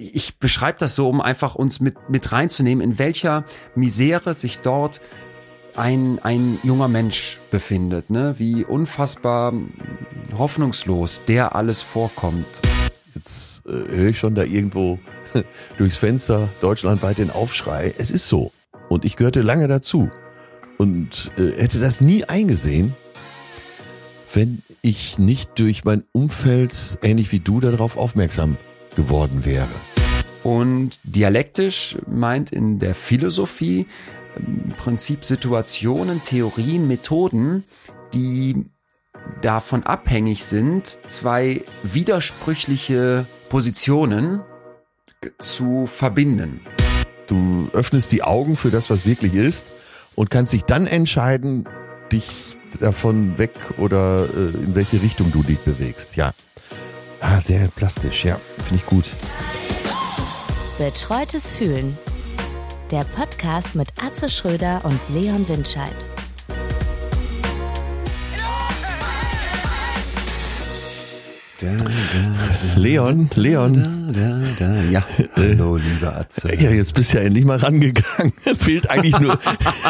ich beschreibe das so, um einfach uns mit, mit reinzunehmen, in welcher Misere sich dort ein, ein junger Mensch befindet, ne? wie unfassbar hoffnungslos der alles vorkommt. Jetzt äh, höre ich schon da irgendwo durchs Fenster deutschlandweit den Aufschrei. Es ist so. Und ich gehörte lange dazu. Und äh, hätte das nie eingesehen, wenn ich nicht durch mein Umfeld, ähnlich wie du, darauf aufmerksam geworden wäre. Und dialektisch meint in der Philosophie im Prinzip Situationen, Theorien, Methoden, die davon abhängig sind, zwei widersprüchliche Positionen zu verbinden. Du öffnest die Augen für das, was wirklich ist und kannst dich dann entscheiden, dich davon weg oder äh, in welche Richtung du dich bewegst. Ja. Ah, sehr plastisch, ja. Finde ich gut. Betreutes Fühlen. Der Podcast mit Atze Schröder und Leon Windscheid. Da, da, da, Leon, Leon. Ja, hallo, lieber Atze. Ja, jetzt bist du ja endlich mal rangegangen. fehlt eigentlich nur,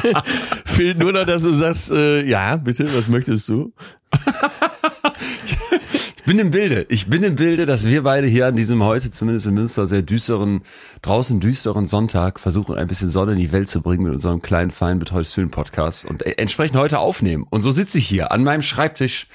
fehlt nur noch, dass du sagst, äh, ja, bitte, was möchtest du? bin im Bilde. Ich bin im Bilde, dass wir beide hier an diesem heute zumindest in Münster sehr düsteren, draußen düsteren Sonntag versuchen, ein bisschen Sonne in die Welt zu bringen mit unserem kleinen, feinen Film Podcast und e- entsprechend heute aufnehmen. Und so sitze ich hier an meinem Schreibtisch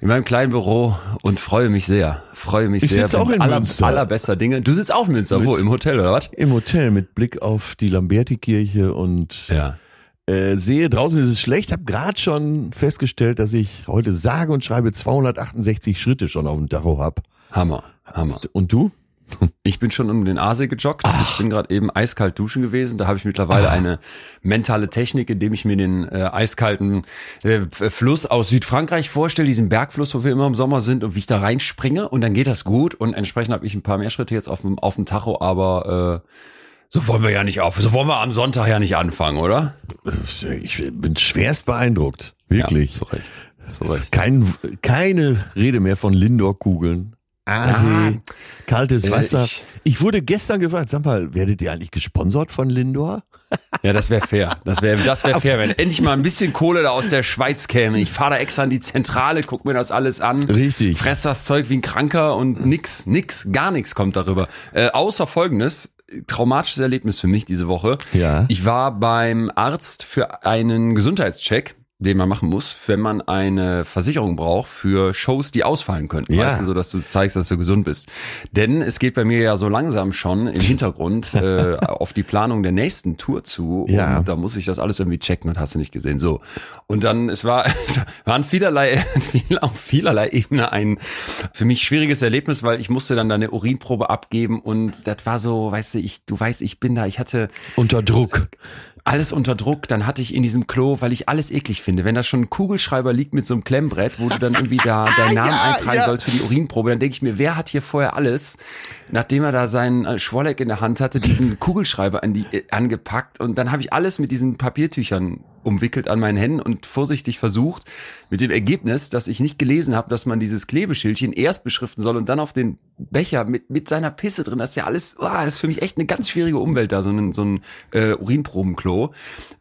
in meinem kleinen Büro und freue mich sehr. Freue mich ich sehr. Ich sitze auch in aller, Münster. Allerbester Dinge. Du sitzt auch in Münster. Mit, Wo? Im Hotel oder was? Im Hotel mit Blick auf die Lamberti-Kirche und ja. Äh, sehe, draußen ist es schlecht, habe gerade schon festgestellt, dass ich heute sage und schreibe 268 Schritte schon auf dem Tacho hab. Hammer, Hammer. Und du? Ich bin schon um den Aasee gejoggt. Ach. Ich bin gerade eben eiskalt duschen gewesen. Da habe ich mittlerweile Ach. eine mentale Technik, indem ich mir den äh, eiskalten äh, Fluss aus Südfrankreich vorstelle, diesen Bergfluss, wo wir immer im Sommer sind und wie ich da reinspringe und dann geht das gut und entsprechend habe ich ein paar mehr Schritte jetzt auf dem, auf dem Tacho, aber äh, so wollen wir ja nicht auf. So wollen wir am Sonntag ja nicht anfangen, oder? Ich bin schwerst beeindruckt. Wirklich. Ja, zu Recht. Zu Recht. Kein, keine Rede mehr von Lindor-Kugeln. Aasee, ja, kaltes Wasser. Ich, ich, wurde gestern gefragt, sag mal, werdet ihr eigentlich gesponsert von Lindor? Ja, das wäre fair. Das wäre das wär fair, wenn endlich mal ein bisschen Kohle da aus der Schweiz käme. Ich fahre da extra in die Zentrale, guck mir das alles an. Richtig. Fress das Zeug wie ein Kranker und nix, nix, gar nichts kommt darüber. Äh, außer folgendes, traumatisches Erlebnis für mich diese Woche. Ja. Ich war beim Arzt für einen Gesundheitscheck den man machen muss, wenn man eine Versicherung braucht für Shows, die ausfallen könnten. Ja. Weißt du, so dass du zeigst, dass du gesund bist. Denn es geht bei mir ja so langsam schon im Hintergrund äh, auf die Planung der nächsten Tour zu. Und Ja. da muss ich das alles irgendwie checken und hast du nicht gesehen. So. Und dann, es war, es waren vielerlei, auf vielerlei Ebene ein für mich schwieriges Erlebnis, weil ich musste dann da eine Urinprobe abgeben und das war so, weißt du, ich, du weißt, ich bin da, ich hatte Unter Druck. Alles unter Druck. Dann hatte ich in diesem Klo, weil ich alles eklig finde, wenn da schon ein Kugelschreiber liegt mit so einem Klemmbrett, wo du dann irgendwie da deinen Namen Ja, eintragen ja. sollst für die Urinprobe, dann denke ich mir, wer hat hier vorher alles, nachdem er da seinen äh, Schwolleck in der Hand hatte, diesen Kugelschreiber an die, äh, angepackt und dann habe ich alles mit diesen Papiertüchern umwickelt an meinen Händen und vorsichtig versucht, mit dem Ergebnis, dass ich nicht gelesen habe, dass man dieses Klebeschildchen erst beschriften soll und dann auf den Becher mit, mit seiner Pisse drin. Das ist ja alles, oh, das ist für mich echt eine ganz schwierige Umwelt da, so ein, so ein äh, Urinprobenklo.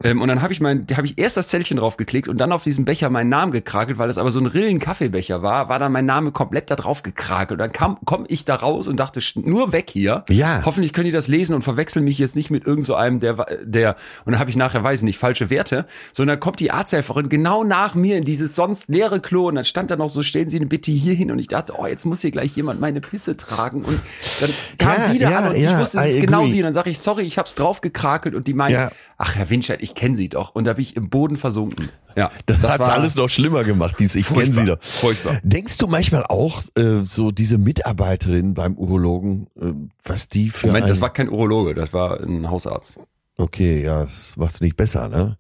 Ähm, und dann habe ich mein, da habe ich erst das Zellchen drauf geklickt und dann auf diesem Becher meinen Namen gekrakelt, weil das aber so ein Rillen-Kaffeebecher war, war dann mein Name komplett da drauf gekrakelt. Und dann kam, komm ich da raus und dachte, nur weg hier. Ja. Hoffentlich können die das lesen und verwechseln mich jetzt nicht mit irgend so einem, der, der, und dann habe ich nachher, weiß ich nicht, falsche Werte, sondern kommt die Arzthelferin genau nach mir in dieses sonst leere Klo und dann stand da noch so, stellen Sie bitte hier hin und ich dachte, oh, jetzt muss hier gleich jemand meine Pisse tragen und dann kam Ja, die da ja, an und ich ja, wusste, es I ist genau agree. sie und dann sage ich, sorry, ich hab's drauf gekrakelt und die meint, ach Herr Winscheid, ich kenne Sie doch und da bin ich im Boden versunken. Ja, Das, hat's alles noch schlimmer gemacht, dies, ich kenne sie doch. Furchtbar. Denkst du manchmal auch, äh, so diese Mitarbeiterin beim Urologen, äh, was die für Moment, ein, das war kein Urologe, das war ein Hausarzt. Okay, ja, das macht's nicht besser, ne?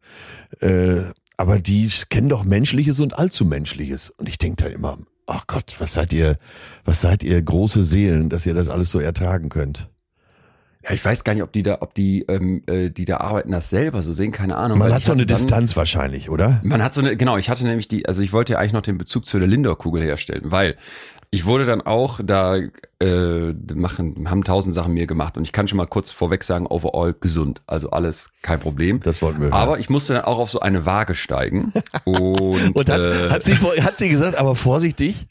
Äh, aber die kennen doch Menschliches und allzu Menschliches. Und ich denke dann immer, ach Gott, was seid ihr, was seid ihr große Seelen, dass ihr das alles so ertragen könnt? Ja, ich weiß gar nicht, ob die da, ob die, ähm, äh, die da arbeiten, das selber so sehen, keine Ahnung. Man hat so eine dann- Distanz wahrscheinlich, oder? Man hat so eine, genau, ich hatte nämlich die, also ich wollte ja eigentlich noch den Bezug zu der Lindor-Kugel herstellen, weil ich wurde dann auch da äh, machen, haben tausend Sachen mir gemacht und ich kann schon mal kurz vorweg sagen, overall gesund, also alles kein Problem. Das wollten wir hören. Aber ich musste dann auch auf so eine Waage steigen und, Und hat, äh, hat, sie, hat sie gesagt, aber vorsichtig?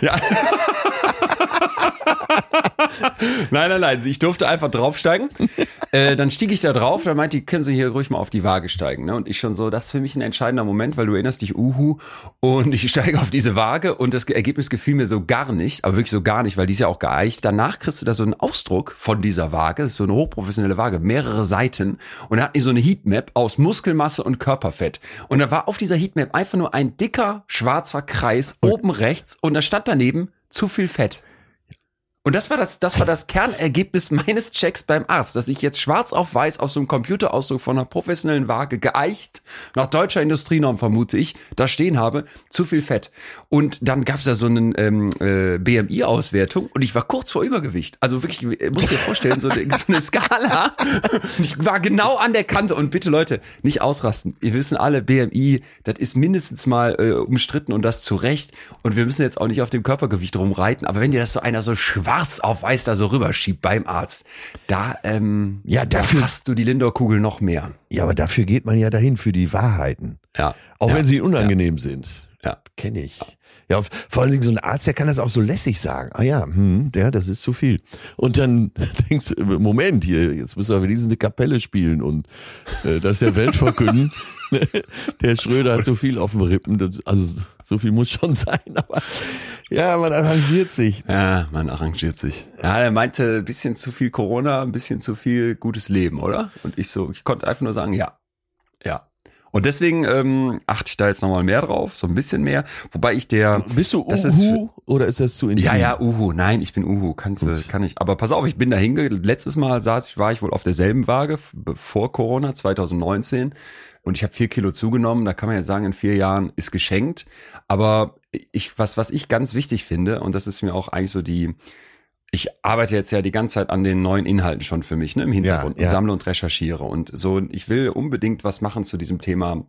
ja. nein, nein, nein. Ich durfte einfach draufsteigen. äh, dann stieg ich da drauf, dann meinte die, können Sie hier ruhig mal auf die Waage steigen. Ne? Und ich schon so, das ist für mich ein entscheidender Moment, weil du erinnerst dich, uhu. Und ich steige auf diese Waage und das Ergebnis gefiel mir so gar nicht, aber wirklich so gar nicht, weil die ist ja auch geeicht. Danach kriegst du da so einen Ausdruck von dieser Waage, das ist so eine hochprofessionelle Waage, mehrere Seiten. Und da hat die so eine Heatmap aus Muskelmasse und Körperfett. Und da war auf dieser Heatmap einfach nur ein dicker, schwarzer Kreis oben rechts und da stand daneben zu viel Fett. Und das war das, das war das Kernergebnis meines Checks beim Arzt, dass ich jetzt schwarz auf weiß auf so einem Computerausdruck von einer professionellen Waage geeicht, nach deutscher Industrienorm vermute ich, da stehen habe, zu viel Fett. Und dann gab's da so eine ähm, äh, BMI-Auswertung und ich war kurz vor Übergewicht. Also wirklich, äh, muss dir vorstellen, so eine, so eine Skala. Und ich war genau an der Kante. Und bitte Leute, nicht ausrasten. Wir wissen alle, BMI, das ist mindestens mal äh, umstritten und das zu Recht. Und wir müssen jetzt auch nicht auf dem Körpergewicht rumreiten. Aber wenn dir das so einer so schwarz auf weiß da so rüberschiebt beim Arzt, da, ähm, Ja, da dafür- hast du die Lindor-Kugel noch mehr. Ja, aber dafür geht man ja dahin, für die Wahrheiten. Ja. Auch ja. wenn sie unangenehm sind. Ja. Kenne ich. Ja, vor allen Dingen so ein Arzt, der kann das auch so lässig sagen. Ah ja, hm, der, das ist zu viel. Und dann denkst du, Moment, hier, jetzt müssen wir wenigstens eine Kapelle spielen und äh, das der Welt verkünden. der Schröder hat zu viel auf dem Rippen. Das, also so viel muss schon sein, aber ja, man arrangiert sich. Ja, man arrangiert sich. Ja, er meinte ein bisschen zu viel Corona, ein bisschen zu viel gutes Leben, oder? Und ich so, ich konnte einfach nur sagen, ja, ja. Und deswegen ähm, achte ich da jetzt nochmal mehr drauf, so ein bisschen mehr. Wobei ich der, Bist du Das ist Uhu oder ist das zu intim? ja, ja, Uhu, nein, ich bin Uhu, kannst du, Gut. kann ich. Aber pass auf, ich bin da hinge. Letztes Mal saß ich, war ich wohl auf derselben Waage vor Corona 2019 und ich habe vier Kilo zugenommen. Da kann man jetzt sagen, in vier Jahren ist geschenkt. Aber ich, was, was ich ganz wichtig finde und das ist mir auch eigentlich so die ich arbeite jetzt ja die ganze Zeit an den neuen Inhalten schon für mich, ne, im Hintergrund Ja, ja. und sammle und recherchiere. Und so, ich will unbedingt was machen zu diesem Thema,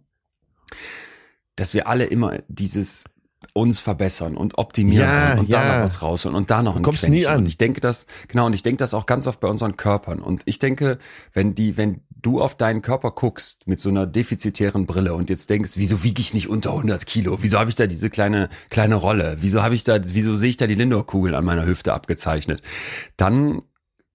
dass wir alle immer dieses uns verbessern und optimieren Ja, und da ja. noch was rausholen und da noch ein kommst nie an. Und ich denke das, genau, und ich denke das auch ganz oft bei unseren Körpern. Und ich denke, wenn die, wenn du auf deinen Körper guckst mit so einer defizitären Brille und jetzt denkst, wieso wiege ich nicht unter 100 Kilo? Wieso habe ich da diese kleine, kleine Rolle? Wieso habe ich da, wieso sehe ich da die Lindor-Kugel an meiner Hüfte abgezeichnet? Dann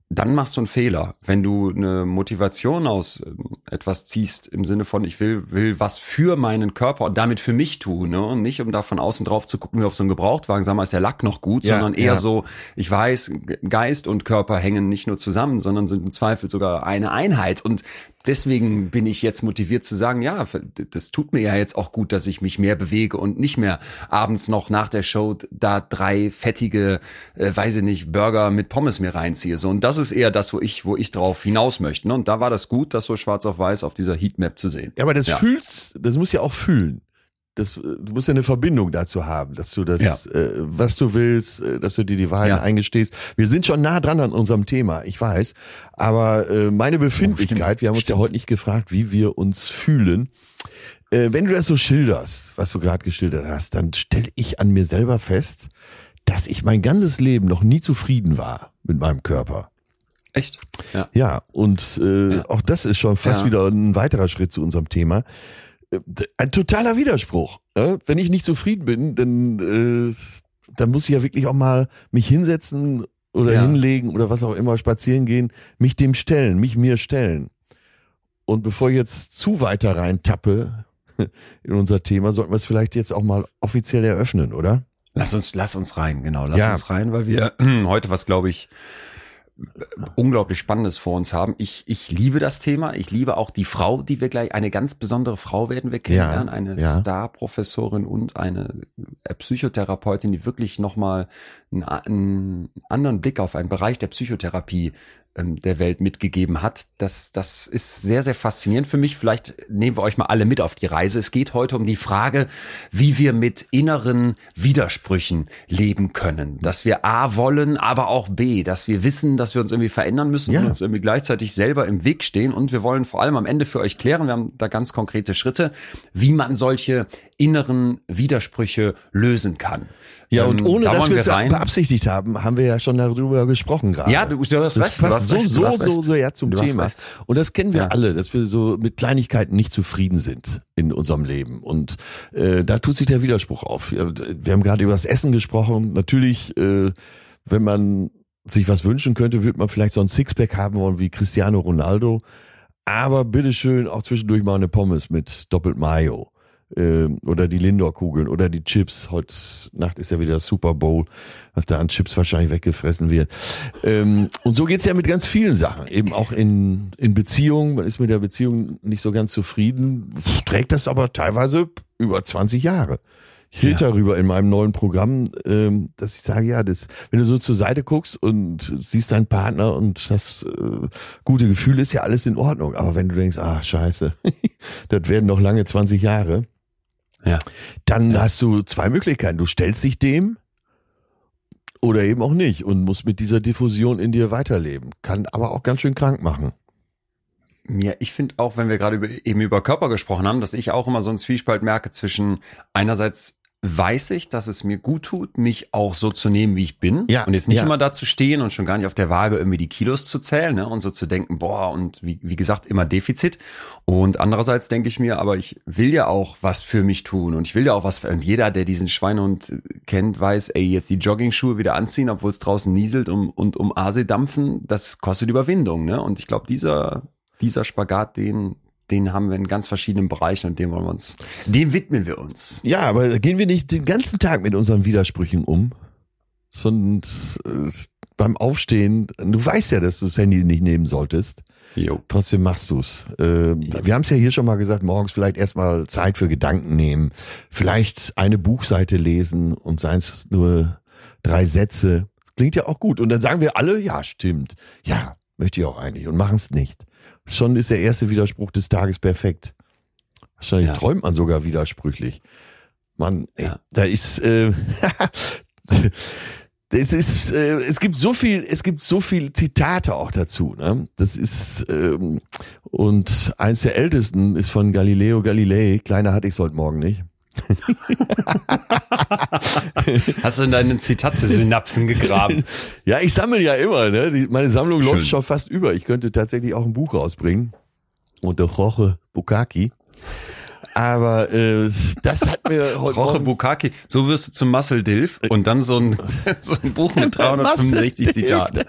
dann machst du einen Fehler. Wenn du eine Motivation aus ähm, etwas ziehst im Sinne von, ich will, will was für meinen Körper und damit für mich tun, ne? Und nicht um da von außen drauf zu gucken, wie auf so einen Gebrauchtwagen, sag mal, ist der Lack noch gut, Ja, sondern eher ja. so, ich weiß, Geist und Körper hängen nicht nur zusammen, sondern sind im Zweifel sogar eine Einheit. Und deswegen bin ich jetzt motiviert zu sagen, ja, das tut mir ja jetzt auch gut, dass ich mich mehr bewege und nicht mehr abends noch nach der Show da drei fettige, äh, weiß ich nicht, Burger mit Pommes mir reinziehe. So, und das ist eher das, wo ich, wo ich drauf hinaus möchte. Ne? Und da war das gut, das so schwarz auf weiß auf dieser Heatmap zu sehen. Ja, aber das Ja. fühlst, das muss ja auch fühlen. Das, äh, du musst ja eine Verbindung dazu haben, dass du das, Ja. äh, was du willst, äh, dass du dir die Wahrheit Ja. eingestehst. Wir sind schon nah dran an unserem Thema, ich weiß. Aber äh, meine Befindlichkeit, wir haben uns ja heute nicht gefragt, wie wir uns fühlen. Äh, wenn du das so schilderst, was du gerade geschildert hast, dann stelle ich an mir selber fest, dass ich mein ganzes Leben noch nie zufrieden war mit meinem Körper. Echt? Ja. Ja, und äh, Ja. auch das ist schon fast wieder ein weiterer Schritt zu unserem Thema. Ein totaler Widerspruch. Äh? Wenn ich nicht zufrieden bin, dann, äh, dann muss ich ja wirklich auch mal mich hinsetzen oder Ja. hinlegen oder was auch immer, spazieren gehen, mich dem stellen, mich mir stellen. Und bevor ich jetzt zu weiter reintappe in unser Thema, sollten wir es vielleicht jetzt auch mal offiziell eröffnen, oder? Lass uns, lass uns rein, genau, lass Ja. uns rein, weil wir heute was, glaube ich, unglaublich Spannendes vor uns haben. Ich, ich liebe das Thema. Ich liebe auch die Frau, die wir gleich, eine ganz besondere Frau werden wir kennenlernen, eine ja. Star-Professorin und eine äh, Psychotherapeutin, die wirklich nochmal einen, einen anderen Blick auf einen Bereich der Psychotherapie der Welt mitgegeben hat. Das, das ist sehr, sehr faszinierend für mich. Vielleicht nehmen wir euch mal alle mit auf die Reise. Es geht heute um die Frage, wie wir mit inneren Widersprüchen leben können. Dass wir A wollen, aber auch B, dass wir wissen, dass wir uns irgendwie verändern müssen Ja. und uns irgendwie gleichzeitig selber im Weg stehen. Und wir wollen vor allem am Ende für euch klären, wir haben da ganz konkrete Schritte, wie man solche inneren Widersprüche lösen kann. Ja, und Ähm, ohne da dass wir es rein. beabsichtigt haben, haben wir ja schon darüber gesprochen gerade. Ja, du, du hast das recht. passt so, recht, so, so, so ja zum Thema. Und das kennen wir Ja. alle, dass wir so mit Kleinigkeiten nicht zufrieden sind in unserem Leben. Und äh, da tut sich der Widerspruch auf. Wir haben gerade über das Essen gesprochen. Natürlich, äh, wenn man sich was wünschen könnte, würde man vielleicht so ein Sixpack haben wollen wie Cristiano Ronaldo. Aber bitteschön auch zwischendurch mal eine Pommes mit doppelt Mayo. Ähm, oder die Lindor-Kugeln oder die Chips. Heute Nacht ist ja wieder Super Bowl, was da an Chips wahrscheinlich weggefressen wird. Ähm, und so geht's ja mit ganz vielen Sachen. Eben auch in, in Beziehungen. Man ist mit der Beziehung nicht so ganz zufrieden, trägt das aber teilweise über 20 Jahre. Ich rede Ja. darüber in meinem neuen Programm, ähm, dass ich sage, ja, das, wenn du so zur Seite guckst und siehst deinen Partner und hast äh, gute Gefühle, ist ja alles in Ordnung. Aber wenn du denkst, ah, scheiße, das werden noch lange 20 Jahre, Ja. dann hast du zwei Möglichkeiten. Du stellst dich dem oder eben auch nicht und musst mit dieser Diffusion in dir weiterleben. Kann aber auch ganz schön krank machen. Ja, ich finde auch, wenn wir gerade über, eben über Körper gesprochen haben, dass ich auch immer so einen Zwiespalt merke zwischen einerseits weiß ich, dass es mir gut tut, mich auch so zu nehmen, wie ich bin. Ja, und jetzt nicht ja. immer da zu stehen und schon gar nicht auf der Waage irgendwie die Kilos zu zählen ne? und so zu denken, boah, und wie, wie gesagt, immer Defizit. Und andererseits denke ich mir, aber ich will ja auch was für mich tun und ich will ja auch was für, und jeder, der diesen Schweinehund kennt, weiß, ey, jetzt die Jogging-Schuhe wieder anziehen, obwohl es draußen nieselt und, und um Aasee dampfen, das kostet Überwindung, ne? Und ich glaube, dieser, dieser Spagat, den, den haben wir in ganz verschiedenen Bereichen und dem wollen wir uns, dem widmen wir uns. Ja, aber gehen wir nicht den ganzen Tag mit unseren Widersprüchen um, sondern äh, beim Aufstehen, du weißt ja, dass du das Handy nicht nehmen solltest. Jo. Trotzdem machst du's. Äh, Wir haben es ja hier schon mal gesagt, morgens vielleicht erstmal Zeit für Gedanken nehmen, vielleicht eine Buchseite lesen und seien es nur drei Sätze. Klingt ja auch gut. Und dann sagen wir alle, ja, stimmt. Ja, möchte ich auch eigentlich und machen es nicht. Schon ist der erste Widerspruch des Tages perfekt. Wahrscheinlich Ja. träumt man sogar widersprüchlich. Mann, ey, Ja. da ist äh, das ist, äh, es gibt so viel, es gibt so viel Zitate auch dazu. Ne? Das ist ähm, und eins der ältesten ist von Galileo Galilei. Kleiner hatte ich es heute Morgen nicht. Hast du in deinen Zitatsynapsen gegraben? Ja, ich sammle ja immer. Ne? Die, meine Sammlung Schön. läuft schon fast über. Ich könnte tatsächlich auch ein Buch rausbringen. Und der Jorge Bukaki. Aber äh, das hat mir heute Roche Bukaki, so wirst du zum Muscle Dilf und dann so ein, so ein Buch mit 365 Zitaten.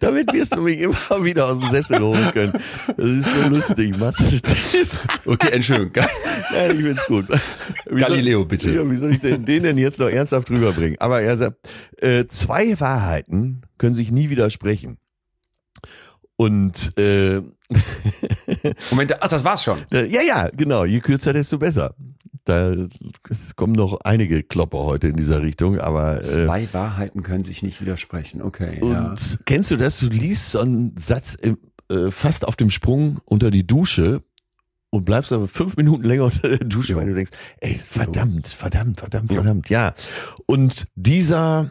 Damit wirst du mich immer wieder aus dem Sessel holen können. Das ist so lustig. Marcel. Okay, Entschuldigung. Ja, ich find's gut. Wie Galileo, soll, bitte. Ja, wie soll ich denn, den denn jetzt noch ernsthaft rüberbringen? Aber er sagt, äh, zwei Wahrheiten können sich nie widersprechen. Und äh, Moment, ach, das war's schon. ja, ja, genau. Je kürzer, desto besser. Da kommen noch einige Klopper heute in dieser Richtung, aber äh, Zwei Wahrheiten können sich nicht widersprechen. Okay, Und ja. kennst du das? Du liest so einen Satz im, äh, fast auf dem Sprung unter die Dusche und bleibst aber fünf Minuten länger unter der Dusche, Jo. weil du denkst, ey, verdammt, verdammt, verdammt, verdammt, ja. Und dieser,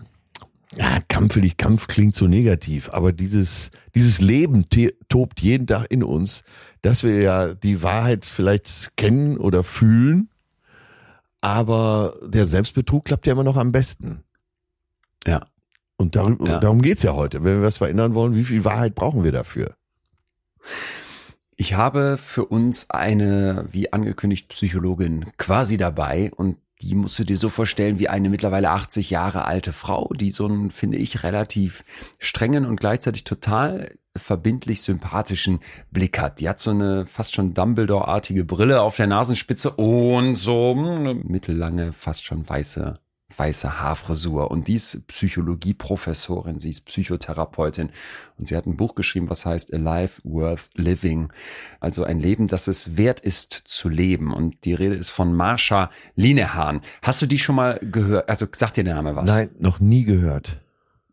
ja, kampfelig, Kampf klingt so negativ, aber dieses, dieses Leben tobt jeden Tag in uns, dass wir ja die Wahrheit vielleicht kennen oder fühlen, aber der Selbstbetrug klappt ja immer noch am besten. Ja. Und darüber, Ja. darum geht's ja heute. Wenn wir was verändern wollen, wie viel Wahrheit brauchen wir dafür? Ich habe für uns eine, wie angekündigt, Psychologin quasi dabei und die musst du dir so vorstellen wie eine mittlerweile 80 Jahre alte Frau, die so einen, finde ich, relativ strengen und gleichzeitig total verbindlich sympathischen Blick hat. Die hat so eine fast schon Dumbledore-artige Brille auf der Nasenspitze und so eine mittellange, fast schon weiße weiße Haarfrisur und die ist Psychologieprofessorin, sie ist Psychotherapeutin und sie hat ein Buch geschrieben, was heißt A Life Worth Living, also ein Leben, das es wert ist zu leben und die Rede ist von Marsha Linehan. Hast du die schon mal gehört? Also sagt dir der Name was? Nein, noch nie gehört.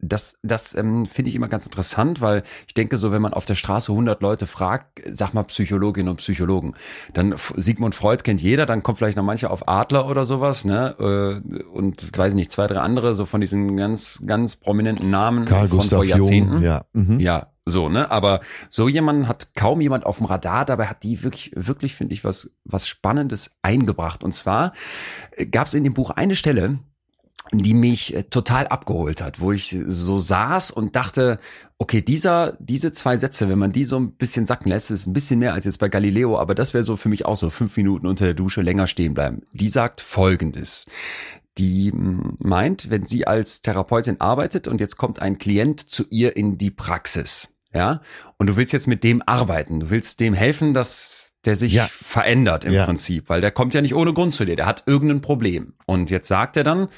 Das, das ähm, finde ich immer ganz interessant, weil ich denke so, wenn man auf der Straße 100 Leute fragt, sag mal Psychologinnen und Psychologen, dann Sigmund Freud kennt jeder, dann kommt vielleicht noch manche auf Adler oder sowas, ne? Äh, und weiß nicht, zwei, drei andere, so von diesen ganz, ganz prominenten Namen Karl von Gustav vor Jahrzehnten. Jung, ja. Mhm. Ja, so, ne? Aber so jemanden hat kaum jemand auf dem Radar, dabei hat die wirklich, wirklich, finde ich, was, was Spannendes eingebracht. Und zwar gab es in dem Buch eine Stelle, die mich äh, total abgeholt hat, wo ich so saß und dachte, okay, dieser, diese zwei Sätze, wenn man die so ein bisschen sacken lässt, ist ein bisschen mehr als jetzt bei Galileo, aber das wäre so für mich auch so fünf Minuten unter der Dusche länger stehen bleiben. Die sagt Folgendes. Die mm, meint, wenn sie als Therapeutin arbeitet und jetzt kommt ein Klient zu ihr in die Praxis, ja, und du willst jetzt mit dem arbeiten, du willst dem helfen, dass der sich Ja. verändert im Ja. Prinzip, weil der kommt ja nicht ohne Grund zu dir, der hat irgendein Problem. Und jetzt sagt er dann,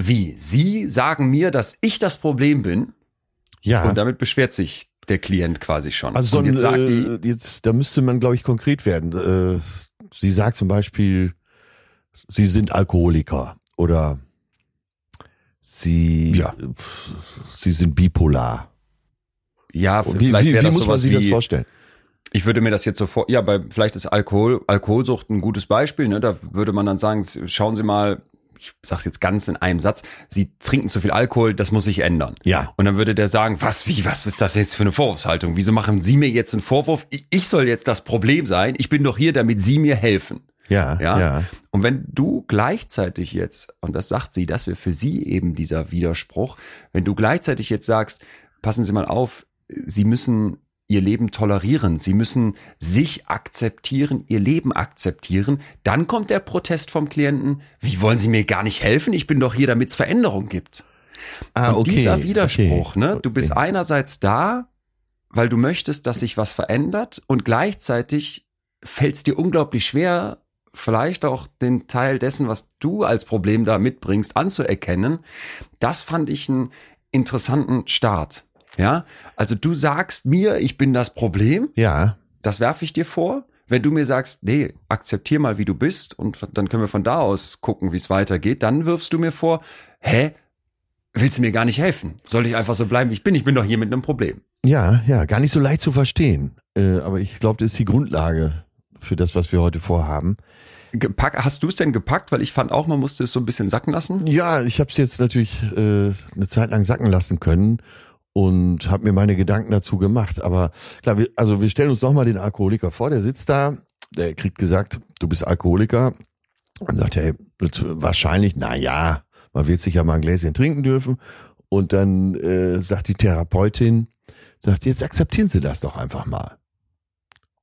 wie? Sie sagen mir, dass ich das Problem bin Ja. und damit beschwert sich der Klient quasi schon. Also so ein, jetzt sagt die, äh, jetzt, da müsste man, glaube ich, konkret werden. Äh, sie sagt zum Beispiel, sie sind Alkoholiker oder sie, Ja. sie sind bipolar. ja, wie vielleicht wie, wie das muss man sich das vorstellen? ich würde mir das jetzt so vor, ja, bei, vielleicht ist Alkohol, Alkoholsucht ein gutes Beispiel, ne, da würde man dann sagen, schauen Sie mal, ich sag's jetzt ganz in einem Satz, Sie trinken zu viel Alkohol, das muss sich ändern. Ja. Und dann würde der sagen, was, wie, was ist das jetzt für eine Vorwurfshaltung? Wieso machen Sie mir jetzt einen Vorwurf? Ich, ich soll jetzt das Problem sein. Ich bin doch hier, damit Sie mir helfen. Ja, Ja? ja. Und wenn du gleichzeitig jetzt, und das sagt sie, das wäre für sie eben dieser Widerspruch, wenn du gleichzeitig jetzt sagst, passen Sie mal auf, Sie müssen Ihr Leben tolerieren, Sie müssen sich akzeptieren, Ihr Leben akzeptieren, dann kommt der Protest vom Klienten, wie wollen Sie mir gar nicht helfen? Ich bin doch hier, damit es Veränderung gibt. Ah, Und okay. dieser Widerspruch, okay, ne? Du bist okay. einerseits da, weil du möchtest, dass sich was verändert und gleichzeitig fällt es dir unglaublich schwer, vielleicht auch den Teil dessen, was du als Problem da mitbringst, anzuerkennen. Das fand ich einen interessanten Start. Ja, also du sagst mir, ich bin das Problem, Ja, das werfe ich dir vor. Wenn du mir sagst, nee, akzeptier mal, wie du bist und dann können wir von da aus gucken, wie es weitergeht, dann wirfst du mir vor, hä, willst du mir gar nicht helfen? Soll ich einfach so bleiben, wie ich bin? Ich bin doch hier mit einem Problem. ja, ja, gar nicht so leicht zu verstehen. Äh, aber ich glaube, das ist die Grundlage für das, was wir heute vorhaben. Gepack, hast du es denn gepackt? Weil ich fand auch, man musste es so ein bisschen sacken lassen. Ja, ich habe es jetzt natürlich äh, eine Zeit lang sacken lassen können und habe mir meine Gedanken dazu gemacht. Aber klar, wir, also wir stellen uns nochmal den Alkoholiker vor, der sitzt da, der kriegt gesagt, du bist Alkoholiker. Und sagt hey, wahrscheinlich, na ja, man wird sicher mal ein Gläschen trinken dürfen. Und dann äh, sagt die Therapeutin, sagt, jetzt akzeptieren Sie das doch einfach mal.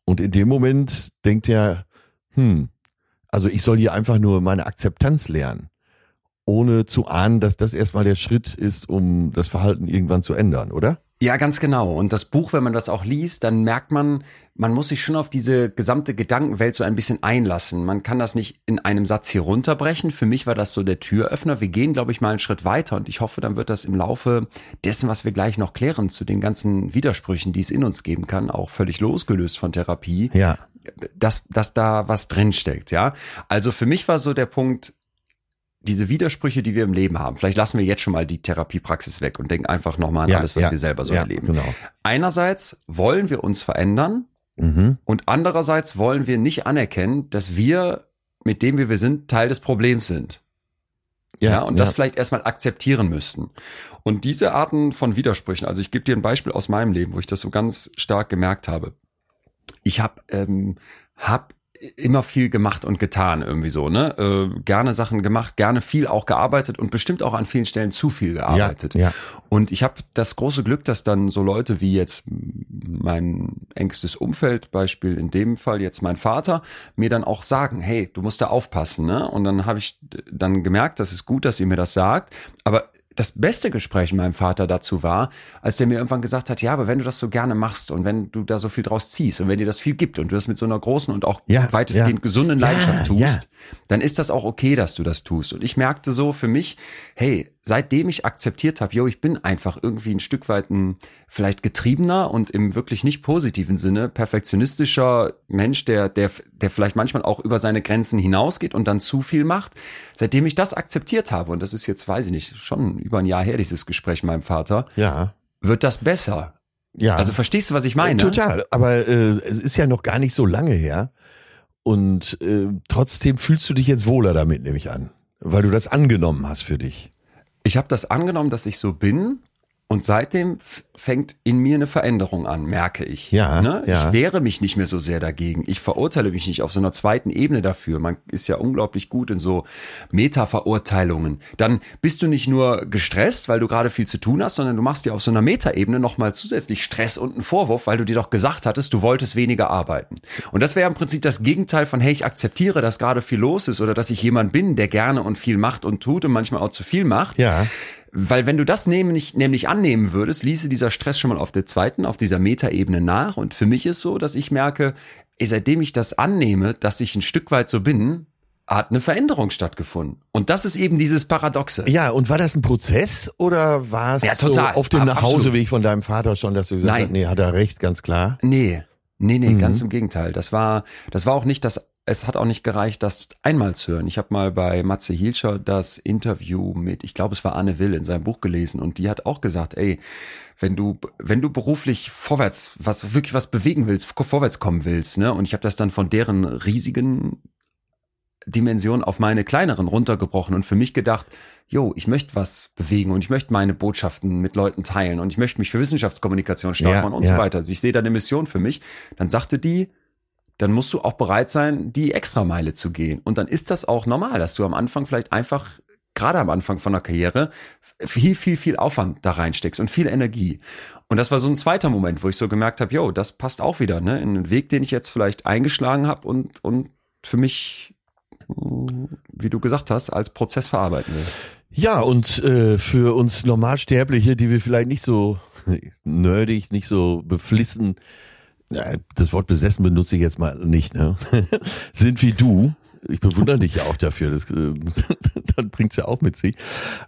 Und in dem Moment denkt er, hm, also ich soll hier einfach nur meine Akzeptanz lernen ohne zu ahnen, dass das erstmal der Schritt ist, um das Verhalten irgendwann zu ändern, oder? Ja, ganz genau. Und das Buch, wenn man das auch liest, dann merkt man, man muss sich schon auf diese gesamte Gedankenwelt so ein bisschen einlassen. Man kann das nicht in einem Satz hier runterbrechen. Für mich war das so der Türöffner. Wir gehen, glaube ich, mal einen Schritt weiter und ich hoffe, dann wird das im Laufe dessen, was wir gleich noch klären, zu den ganzen Widersprüchen, die es in uns geben kann, auch völlig losgelöst von Therapie, Ja. dass, dass da was drinsteckt, ja. Also für mich war so der Punkt, diese Widersprüche, die wir im Leben haben, vielleicht lassen wir jetzt schon mal die Therapiepraxis weg und denken einfach nochmal an ja, alles, was ja, wir selber so ja, erleben. Genau. Einerseits wollen wir uns verändern Mhm. und andererseits wollen wir nicht anerkennen, dass wir mit dem, wie wir sind, Teil des Problems sind. Ja, und das vielleicht erstmal akzeptieren müssten. Und diese Arten von Widersprüchen, also ich gebe dir ein Beispiel aus meinem Leben, wo ich das so ganz stark gemerkt habe. Ich habe ähm, hab immer viel gemacht und getan irgendwie so, ne? Äh, gerne Sachen gemacht, gerne viel auch gearbeitet und bestimmt auch an vielen Stellen zu viel gearbeitet. Ja, ja. Und ich habe das große Glück, dass dann so Leute wie jetzt mein engstes Umfeld, Beispiel in dem Fall jetzt mein Vater, mir dann auch sagen, hey, du musst da aufpassen, ne? Und dann habe ich dann gemerkt, das ist gut, dass ihr mir das sagt, aber das beste Gespräch mit meinem Vater dazu war, als der mir irgendwann gesagt hat, ja, aber wenn du das so gerne machst und wenn du da so viel draus ziehst und wenn dir das viel gibt und du das mit so einer großen und auch Ja, weitestgehend ja. gesunden Ja, Leidenschaft tust, ja. dann ist das auch okay, dass du das tust. Und ich merkte so für mich, hey, seitdem ich akzeptiert habe, yo, ich bin einfach irgendwie ein Stück weit ein vielleicht getriebener und im wirklich nicht positiven Sinne perfektionistischer Mensch, der, der, der vielleicht manchmal auch über seine Grenzen hinausgeht und dann zu viel macht. Seitdem ich das akzeptiert habe, und das ist jetzt, weiß ich nicht, schon über ein Jahr her, dieses Gespräch mit meinem Vater, Ja. wird das besser. Ja. Also verstehst du, was ich meine? Total. Aber äh, es ist ja noch gar nicht so lange her. Und äh, trotzdem fühlst du dich jetzt wohler damit, nehme ich an. Weil du das angenommen hast für dich. Ich habe das angenommen, dass ich so bin. Und seitdem fängt in mir eine Veränderung an, merke ich. Ja, ne? ja. Ich wehre mich nicht mehr so sehr dagegen. Ich verurteile mich nicht auf so einer zweiten Ebene dafür. Man ist ja unglaublich gut in so Meta-Verurteilungen. Dann bist du nicht nur gestresst, weil du gerade viel zu tun hast, sondern du machst dir auf so einer Meta-Ebene nochmal zusätzlich Stress und einen Vorwurf, weil du dir doch gesagt hattest, du wolltest weniger arbeiten. Und das wäre im Prinzip das Gegenteil von, hey, ich akzeptiere, dass gerade viel los ist oder dass ich jemand bin, der gerne und viel macht und tut und manchmal auch zu viel macht. Ja. Weil wenn du das nämlich, nämlich annehmen würdest, ließe dieser Stress schon mal auf der zweiten, auf dieser Metaebene nach. Und für mich ist so, dass ich merke, ey, seitdem ich das annehme, dass ich ein Stück weit so bin, hat eine Veränderung stattgefunden. Und das ist eben dieses Paradoxe. Ja, und war das ein Prozess oder war es Ja, total. so auf dem Nachhauseweg von deinem Vater schon, dass du gesagt Nein. hast, nee, hat er recht, ganz klar. Nee, nee, nee, Mhm. ganz im Gegenteil. Das war, das war auch nicht das, es hat auch nicht gereicht, das einmal zu hören. Ich habe mal bei Matze Hielscher das Interview mit, ich glaube, es war Anne Will in seinem Buch gelesen und die hat auch gesagt, ey, wenn du, wenn du beruflich vorwärts, was wirklich was bewegen willst, vorwärts kommen willst, ne? Und ich habe das dann von deren riesigen Dimension auf meine kleineren runtergebrochen und für mich gedacht, jo, ich möchte was bewegen und ich möchte meine Botschaften mit Leuten teilen und ich möchte mich für Wissenschaftskommunikation stark Ja, machen und ja. so weiter. Also ich sehe da eine Mission für mich. Dann sagte die, dann musst du auch bereit sein, die Extrameile zu gehen. Und dann ist das auch normal, dass du am Anfang vielleicht einfach, gerade am Anfang von der Karriere, viel, viel, viel Aufwand da reinsteckst und viel Energie. Und das war so ein zweiter Moment, wo ich so gemerkt habe, jo, das passt auch wieder, ne, in einen Weg, den ich jetzt vielleicht eingeschlagen habe und, und für mich wie du gesagt hast, als Prozess verarbeiten will. Ja, und äh, für uns Normalsterbliche, die wir vielleicht nicht so nerdig, nicht so beflissen, das Wort besessen benutze ich jetzt mal nicht, ne? sind wie du. Ich bewundere dich ja auch dafür, das, äh, das bringt's ja auch mit sich.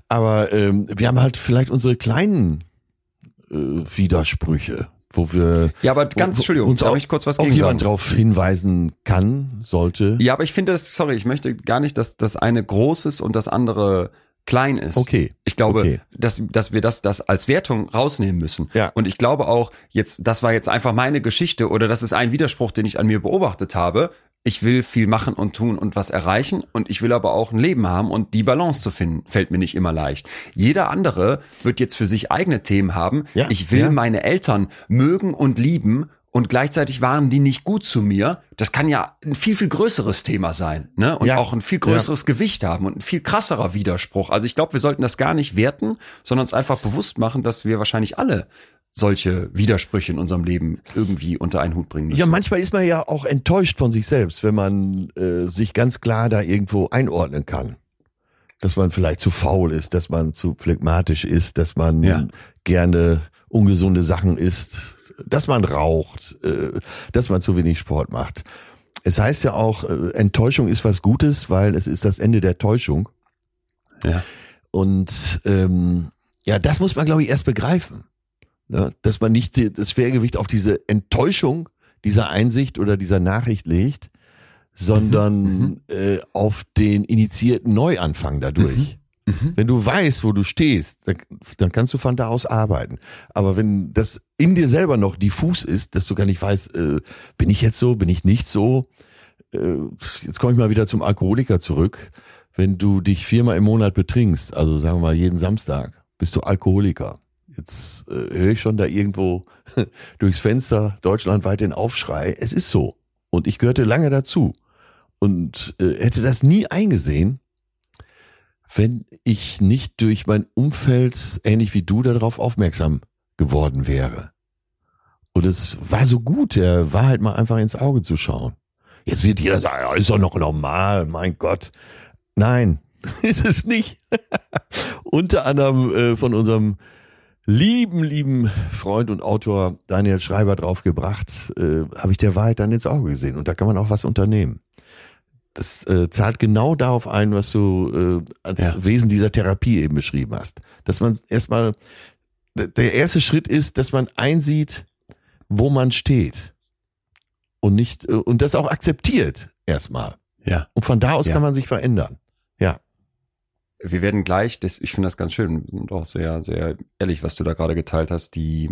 Aber ähm, wir haben halt vielleicht unsere kleinen äh, Widersprüche, wo wir Ja, aber ganz, wo- Entschuldigung, uns auch, ich kurz was auch gegen jemand darauf hinweisen kann, sollte. Ja, aber ich finde das, sorry, ich möchte gar nicht, dass das eine groß ist und das andere klein ist. Okay. Ich glaube, Okay. dass, dass wir das, das als Wertung rausnehmen müssen. Ja. Und ich glaube auch, jetzt, das war jetzt einfach meine Geschichte oder das ist ein Widerspruch, den ich an mir beobachtet habe. Ich will viel machen und tun und was erreichen und ich will aber auch ein Leben haben und die Balance zu finden, fällt mir nicht immer leicht. Jeder andere wird jetzt für sich eigene Themen haben. Ja, ich will ja. meine Eltern mögen und lieben und gleichzeitig waren die nicht gut zu mir. Das kann ja ein viel, viel größeres Thema sein, ne? Und Ja. auch ein viel größeres Gewicht haben und ein viel krasserer Widerspruch. Also ich glaube, wir sollten das gar nicht werten, sondern uns einfach bewusst machen, dass wir wahrscheinlich alle solche Widersprüche in unserem Leben irgendwie unter einen Hut bringen müssen. Ja, manchmal ist man ja auch enttäuscht von sich selbst, wenn man äh, sich ganz klar da irgendwo einordnen kann. Dass man vielleicht zu faul ist, dass man zu phlegmatisch ist, dass man Ja. gerne ungesunde Sachen isst, dass man raucht, äh, dass man zu wenig Sport macht. Es heißt ja auch, äh, Enttäuschung ist was Gutes, weil es ist das Ende der Täuschung. ja. Und ähm, ja, das muss man, glaube ich, erst begreifen. Ne? Dass man nicht das Schwergewicht auf diese Enttäuschung dieser Einsicht oder dieser Nachricht legt, sondern äh, auf den initiierten Neuanfang dadurch. Wenn du weißt, wo du stehst, dann, dann kannst du von da aus arbeiten. Aber wenn das in dir selber noch diffus ist, dass du gar nicht weißt, äh, bin ich jetzt so, bin ich nicht so, äh, jetzt komme ich mal wieder zum Alkoholiker zurück. Wenn du dich viermal im Monat betrinkst, also sagen wir mal jeden Samstag, bist du Alkoholiker. Jetzt äh, höre ich schon da irgendwo durchs Fenster deutschlandweit den Aufschrei. Es ist so. Und ich gehörte lange dazu. Und äh, hätte das nie eingesehen, wenn ich nicht durch mein Umfeld, ähnlich wie du, darauf aufmerksam geworden wäre. Und es war so gut, der Wahrheit mal einfach ins Auge zu schauen. Jetzt wird jeder sagen, ja, ist doch noch normal, mein Gott. Nein, ist es nicht. Unter anderem äh, von unserem lieben, lieben Freund und Autor Daniel Schreiber draufgebracht, äh, habe ich der Wahrheit dann ins Auge gesehen. Und da kann man auch was unternehmen. Das äh, zahlt genau darauf ein, was du äh, als Ja. Wesen dieser Therapie eben beschrieben hast. Dass man erstmal, der erste Schritt ist, dass man einsieht, wo man steht. Und nicht, äh, und das auch akzeptiert erstmal. Ja. Und von da aus Ja. kann man sich verändern. Ja. Wir werden gleich, das, ich finde das ganz schön und auch sehr, sehr ehrlich, was du da gerade geteilt hast. Die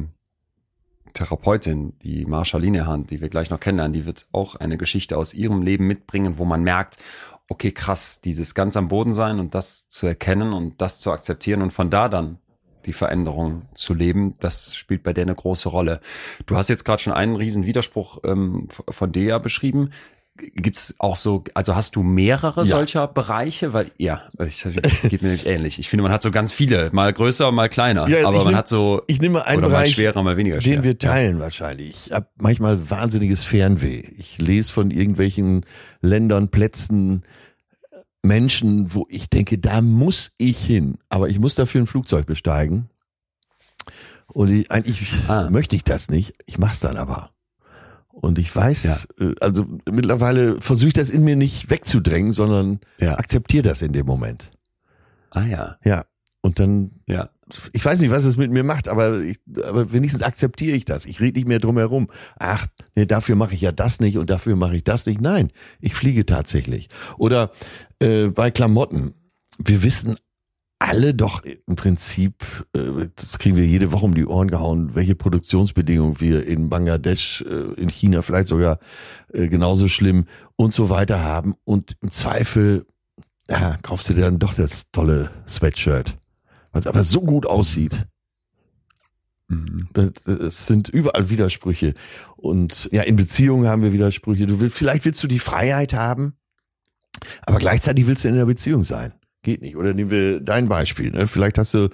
Therapeutin, die Marsha Linehan, die wir gleich noch kennenlernen, die wird auch eine Geschichte aus ihrem Leben mitbringen, wo man merkt, okay, krass, dieses ganz am Boden sein und das zu erkennen und das zu akzeptieren und von da dann die Veränderung zu leben, das spielt bei der eine große Rolle. Du hast jetzt gerade schon einen riesen Widerspruch ähm, von ja beschrieben. Gibt's auch so, also hast du mehrere Ja. solcher Bereiche? Weil, ja, ich, das geht mir nämlich ähnlich. Ich finde, man hat so ganz viele, mal größer, mal kleiner. Ja, aber ich man nehm- hat so, Ich nehme einen oder mal Bereich, schwerer, mal weniger schwer. den wir teilen wahrscheinlich. Ich habe manchmal wahnsinniges Fernweh. Ich lese von irgendwelchen Ländern, Plätzen, Menschen, wo ich denke, da muss ich hin. Aber ich muss dafür ein Flugzeug besteigen. Und ich, eigentlich Ah. möchte ich das nicht. Ich mache es dann aber. Und ich weiß, Ja. äh, also mittlerweile versuche ich das in mir nicht wegzudrängen, sondern Ja. akzeptiere das in dem Moment. Ah ja, Ja. Und dann ja. ich weiß nicht, was es mit mir macht, aber, ich, aber wenigstens akzeptiere ich das. Ich rede nicht mehr drum herum. Ach, nee, dafür mache ich ja das nicht und dafür mache ich das nicht. Nein, ich fliege tatsächlich. Oder äh, bei Klamotten. Wir wissen alle doch im Prinzip, äh, das kriegen wir jede Woche um die Ohren gehauen, welche Produktionsbedingungen wir in Bangladesch, äh, in China vielleicht sogar äh, genauso schlimm und so weiter haben. Und im Zweifel ja, kaufst du dir dann doch das tolle Sweatshirt was aber so gut aussieht. Mhm. Das, das sind überall Widersprüche. Und ja, in Beziehungen haben wir Widersprüche. Du willst, vielleicht willst du die Freiheit haben, aber gleichzeitig willst du in der Beziehung sein. Geht nicht. Oder nehmen wir dein Beispiel. Ne? Vielleicht hast du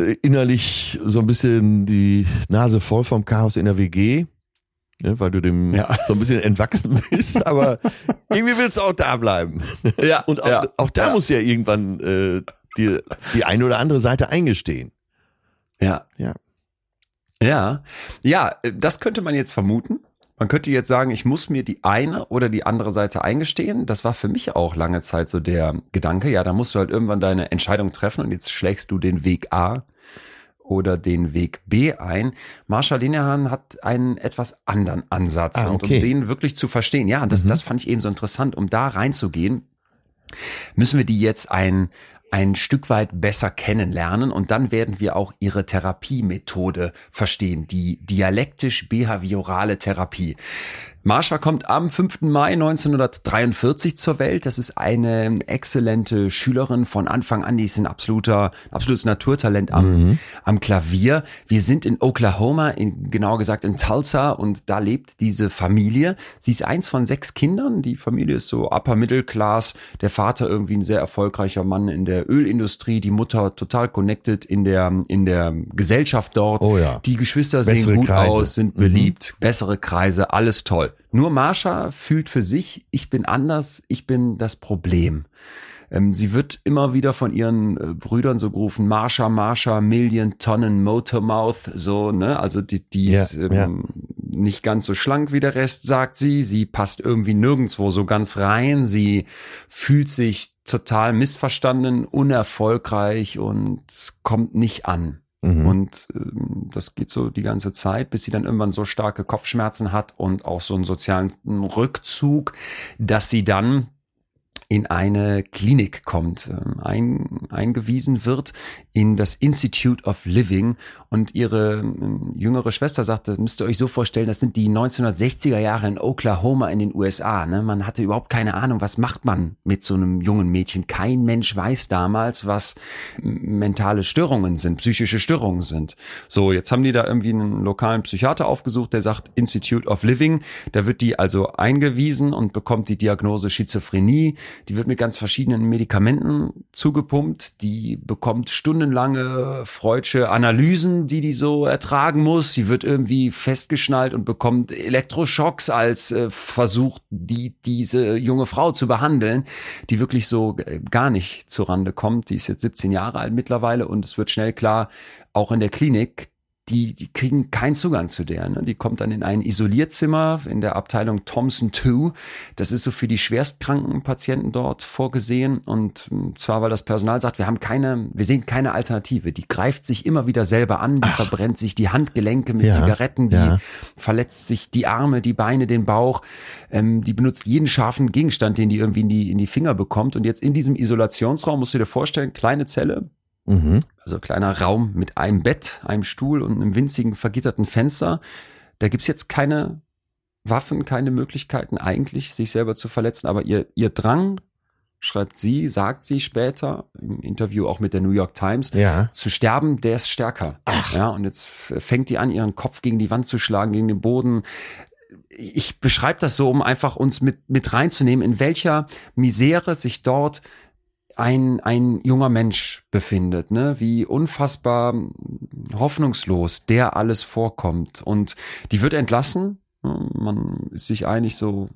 äh, innerlich so ein bisschen die Nase voll vom Chaos in der WG, ne? weil du dem Ja. so ein bisschen entwachsen bist, aber irgendwie willst du auch da bleiben. Ja, Und auch, ja. auch da ja. muss ja irgendwann äh, die, die eine oder andere Seite eingestehen. Ja. Ja. Ja. Ja, das könnte man jetzt vermuten. Man könnte jetzt sagen, ich muss mir die eine oder die andere Seite eingestehen. Das war für mich auch lange Zeit so der Gedanke. Ja, da musst du halt irgendwann deine Entscheidung treffen und jetzt schlägst du den Weg A oder den Weg B ein. Marsha Linehan hat einen etwas anderen Ansatz Ah, und um okay. den wirklich zu verstehen. Ja, das, Mhm. das fand ich eben so interessant, um da reinzugehen müssen wir die jetzt ein, ein Stück weit besser kennenlernen und dann werden wir auch ihre Therapiemethode verstehen, die dialektisch-behaviorale Therapie. Marsha kommt am 5. Mai 1943 zur Welt. Das ist eine exzellente Schülerin von Anfang an. Die ist ein absoluter, absolutes Naturtalent am, am Klavier. Wir sind in Oklahoma, in, genauer gesagt in Tulsa und da lebt diese Familie. Sie ist eins von sechs Kindern. Die Familie ist so upper middle class. Der Vater irgendwie ein sehr erfolgreicher Mann in der Ölindustrie. Die Mutter total connected in der, in der Gesellschaft dort. Oh ja. Die Geschwister Bessere sehen gut Kreise. aus, sind Mhm. beliebt, bessere Kreise, alles toll. Nur Marsha fühlt für sich, ich bin anders, ich bin das Problem. Ähm, sie wird immer wieder von ihren äh, Brüdern so gerufen, Marsha, Marsha, Million Tonnen Motormouth, so, ne, also die, die Ja, ist ähm, ja. nicht ganz so schlank wie der Rest, sagt sie. Sie passt irgendwie nirgendwo so ganz rein. Sie fühlt sich total missverstanden, unerfolgreich und kommt nicht an. Mhm. Und ähm, das geht so die ganze Zeit, bis sie dann irgendwann so starke Kopfschmerzen hat und auch so einen sozialen Rückzug, dass sie dann in eine Klinik kommt, ähm, ein, eingewiesen wird in das Institute of Living und ihre ähm, jüngere Schwester sagt, das müsst ihr euch so vorstellen, das sind die 1960er Jahre in Oklahoma in den USA. Ne? Man hatte überhaupt keine Ahnung, was macht man mit so einem jungen Mädchen. Kein Mensch weiß damals, was mentale Störungen sind, psychische Störungen sind. So, jetzt haben die da irgendwie einen lokalen Psychiater aufgesucht, der sagt Institute of Living. Da wird die also eingewiesen und bekommt die Diagnose Schizophrenie. Die wird mit ganz verschiedenen Medikamenten zugepumpt. Die bekommt stundenlange freudsche Analysen, die die so ertragen muss. Sie wird irgendwie festgeschnallt und bekommt Elektroschocks als äh, Versuch, die diese junge Frau zu behandeln, die wirklich so äh, gar nicht zurande kommt. Die ist jetzt 17 Jahre alt mittlerweile und es wird schnell klar, auch in der Klinik, die, die kriegen keinen Zugang zu der. Ne? Die kommt dann in ein Isolierzimmer in der Abteilung Thompson 2. Das ist so für die schwerstkranken Patienten dort vorgesehen. Und hm, zwar, weil das Personal sagt, wir haben keine, wir sehen keine Alternative. Die greift sich immer wieder selber an, die Ach. verbrennt sich die Handgelenke mit ja, Zigaretten, die ja. verletzt sich die Arme, die Beine, den Bauch. Ähm, die benutzt jeden scharfen Gegenstand, den die irgendwie in die, in die Finger bekommt. Und jetzt in diesem Isolationsraum musst du dir vorstellen, kleine Zelle, Mhm. Also kleiner Raum mit einem Bett, einem Stuhl und einem winzigen vergitterten Fenster. Da gibt's jetzt keine Waffen, keine Möglichkeiten eigentlich, sich selber zu verletzen. Aber ihr, ihr Drang, schreibt sie, sagt sie später im Interview auch mit der New York Times, ja. zu sterben, der ist stärker. Ach. Ja, und jetzt fängt die an, ihren Kopf gegen die Wand zu schlagen, gegen den Boden. Ich beschreibe das so, um einfach uns mit, mit reinzunehmen, in welcher Misere sich dort ein, ein junger Mensch befindet, ne? wie unfassbar hoffnungslos der alles vorkommt. Und die wird entlassen. Man ist sich einig, so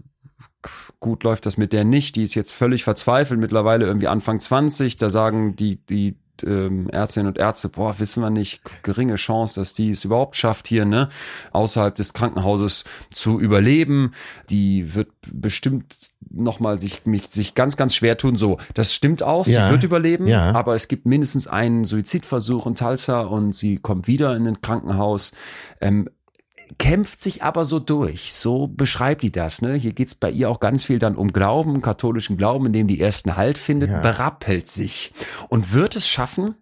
gut läuft das mit der nicht. Die ist jetzt völlig verzweifelt, mittlerweile irgendwie Anfang 20. Da sagen die, die ähm, Ärztinnen und Ärzte, boah, wissen wir nicht, geringe Chance, dass die es überhaupt schafft, hier ne, außerhalb des Krankenhauses zu überleben. Die wird bestimmt nochmal sich, mich, sich ganz, ganz schwer tun. So, das stimmt auch, ja, sie wird überleben, ja. aber es gibt mindestens einen Suizidversuch in Tulsa und sie kommt wieder in ein Krankenhaus. Ähm, kämpft sich aber so durch. So beschreibt die das. Ne? Hier geht's bei ihr auch ganz viel dann um Glauben, katholischen Glauben, in dem die ersten Halt findet, ja. berappelt sich und wird es schaffen,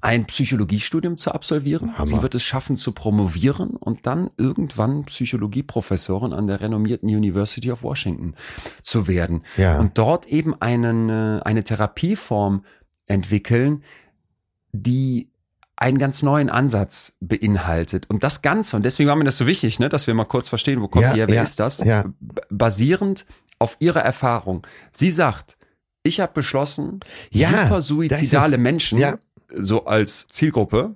ein Psychologiestudium zu absolvieren. Hammer. Sie wird es schaffen zu promovieren und dann irgendwann Psychologieprofessorin an der renommierten University of Washington zu werden. Ja. Und dort eben einen, äh, eine Therapieform entwickeln, die einen ganz neuen Ansatz beinhaltet. Und das Ganze, und deswegen war mir das so wichtig, ne, dass wir mal kurz verstehen, wo kommt ja, die her, wer ja, ist das? Ja. Basierend auf ihrer Erfahrung. Sie sagt, ich habe beschlossen, ja, super suizidale Menschen ja. so als Zielgruppe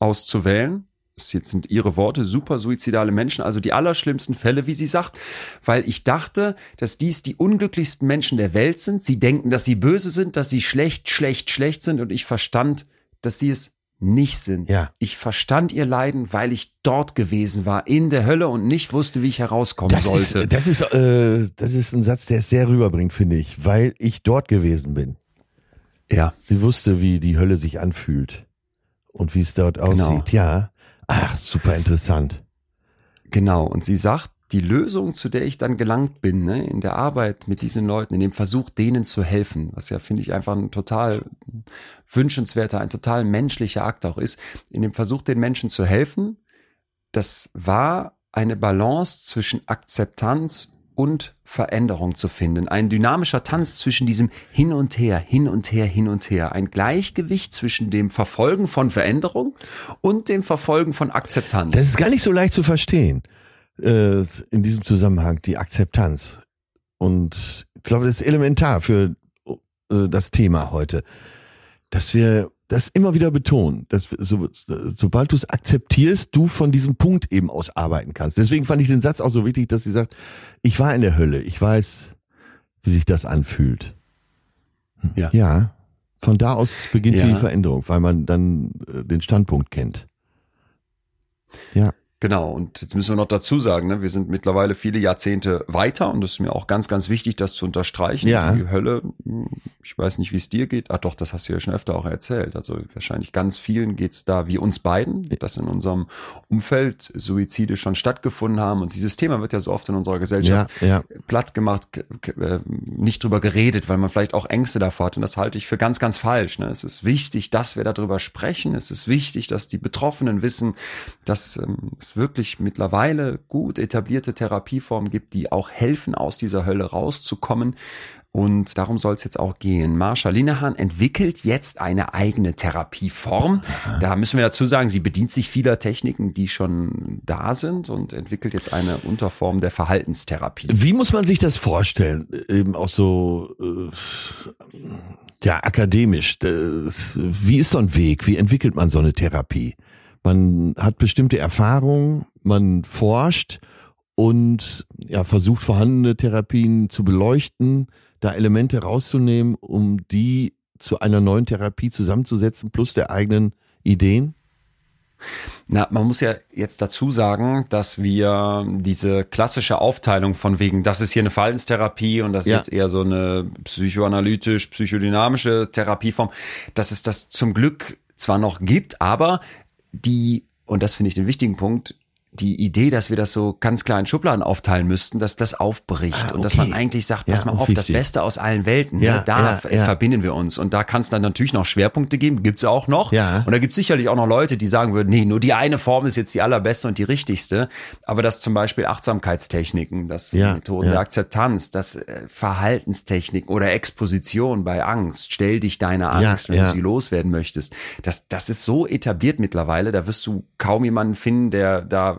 auszuwählen. Das jetzt sind ihre Worte, super suizidale Menschen, also die allerschlimmsten Fälle, wie sie sagt, weil ich dachte, dass dies die unglücklichsten Menschen der Welt sind. Sie denken, dass sie böse sind, dass sie schlecht, schlecht, schlecht sind und ich verstand, dass sie es nicht sind. Ja. Ich verstand ihr Leiden, weil ich dort gewesen war, in der Hölle und nicht wusste, wie ich herauskommen das sollte. Ist, das, ist, äh, das ist ein Satz, der es sehr rüberbringt, finde ich, weil ich dort gewesen bin. Ja. Sie wusste, wie die Hölle sich anfühlt und wie es dort genau. aussieht. Ja. Ach, super interessant. Genau. Und sie sagt, die Lösung, zu der ich dann gelangt bin, ne, in der Arbeit mit diesen Leuten, in dem Versuch, denen zu helfen, was ja, finde ich, einfach ein total wünschenswerter, ein total menschlicher Akt auch ist, in dem Versuch, den Menschen zu helfen, das war eine Balance zwischen Akzeptanz und Veränderung zu finden. Ein dynamischer Tanz zwischen diesem Hin und Her, hin und her, hin und her. Ein Gleichgewicht zwischen dem Verfolgen von Veränderung und dem Verfolgen von Akzeptanz. Das ist gar nicht so leicht zu verstehen äh, in diesem Zusammenhang die Akzeptanz. Und ich glaube, das ist elementar für äh, das Thema heute, dass wir das immer wieder betonen, dass so, sobald du es akzeptierst, du von diesem Punkt eben aus arbeiten kannst. Deswegen fand ich den Satz auch so wichtig, dass sie sagt, ich war in der Hölle, ich weiß, wie sich das anfühlt. Ja. Ja. Von da aus beginnt ja. die Veränderung, weil man dann äh, den Standpunkt kennt. Ja. Genau, und jetzt müssen wir noch dazu sagen, ne, wir sind mittlerweile viele Jahrzehnte weiter und es ist mir auch ganz, ganz wichtig, das zu unterstreichen. Ja. Die Hölle, hm, ich weiß nicht, wie es dir geht. Ah doch, das hast du ja schon öfter auch erzählt. Also wahrscheinlich ganz vielen geht's da wie uns beiden, dass in unserem Umfeld Suizide schon stattgefunden haben. Und dieses Thema wird ja so oft in unserer Gesellschaft ja, ja. platt gemacht, äh, nicht drüber geredet, weil man vielleicht auch Ängste davor hat. Und das halte ich für ganz, ganz falsch. Ne? Es ist wichtig, dass wir darüber sprechen. Es ist wichtig, dass die Betroffenen wissen, dass ähm, es wirklich mittlerweile gut etablierte Therapieformen gibt, die auch helfen, aus dieser Hölle rauszukommen. Und darum soll es jetzt auch gehen. Marsha Linehan entwickelt jetzt eine eigene Therapieform. Da müssen wir dazu sagen, sie bedient sich vieler Techniken, die schon da sind und entwickelt jetzt eine Unterform der Verhaltenstherapie. Wie muss man sich das vorstellen? Eben auch so, äh, ja, akademisch. Das, wie ist so ein Weg? Wie entwickelt man so eine Therapie? Man hat bestimmte Erfahrungen, man forscht und ja, versucht vorhandene Therapien zu beleuchten, da Elemente rauszunehmen, um die zu einer neuen Therapie zusammenzusetzen, plus der eigenen Ideen? Na, man muss ja jetzt dazu sagen, dass wir diese klassische Aufteilung von wegen, das ist hier eine Verhaltenstherapie und das ist Ja. jetzt eher so eine psychoanalytisch, psychodynamische Therapieform, dass es das zum Glück zwar noch gibt, aber die, und das finde ich den wichtigen Punkt, die Idee, dass wir das so ganz klar in Schubladen aufteilen müssten, dass das aufbricht Ah, und dass okay. man eigentlich sagt, Ja, pass mal auch auf, das. Beste aus allen Welten, Ja, ne, da ja, ja. verbinden wir uns und da kann es dann natürlich noch Schwerpunkte geben, gibt's auch noch Ja. und da gibt's sicherlich auch noch Leute, die sagen würden, nee, nur die eine Form ist jetzt die allerbeste und die richtigste, aber dass zum Beispiel Achtsamkeitstechniken, das Ja, Methoden ja. der Akzeptanz, das äh, Verhaltenstechniken oder Exposition bei Angst, stell dich deiner Ja, Angst, wenn ja. du sie loswerden möchtest, das, das ist so etabliert mittlerweile, da wirst du kaum jemanden finden, der da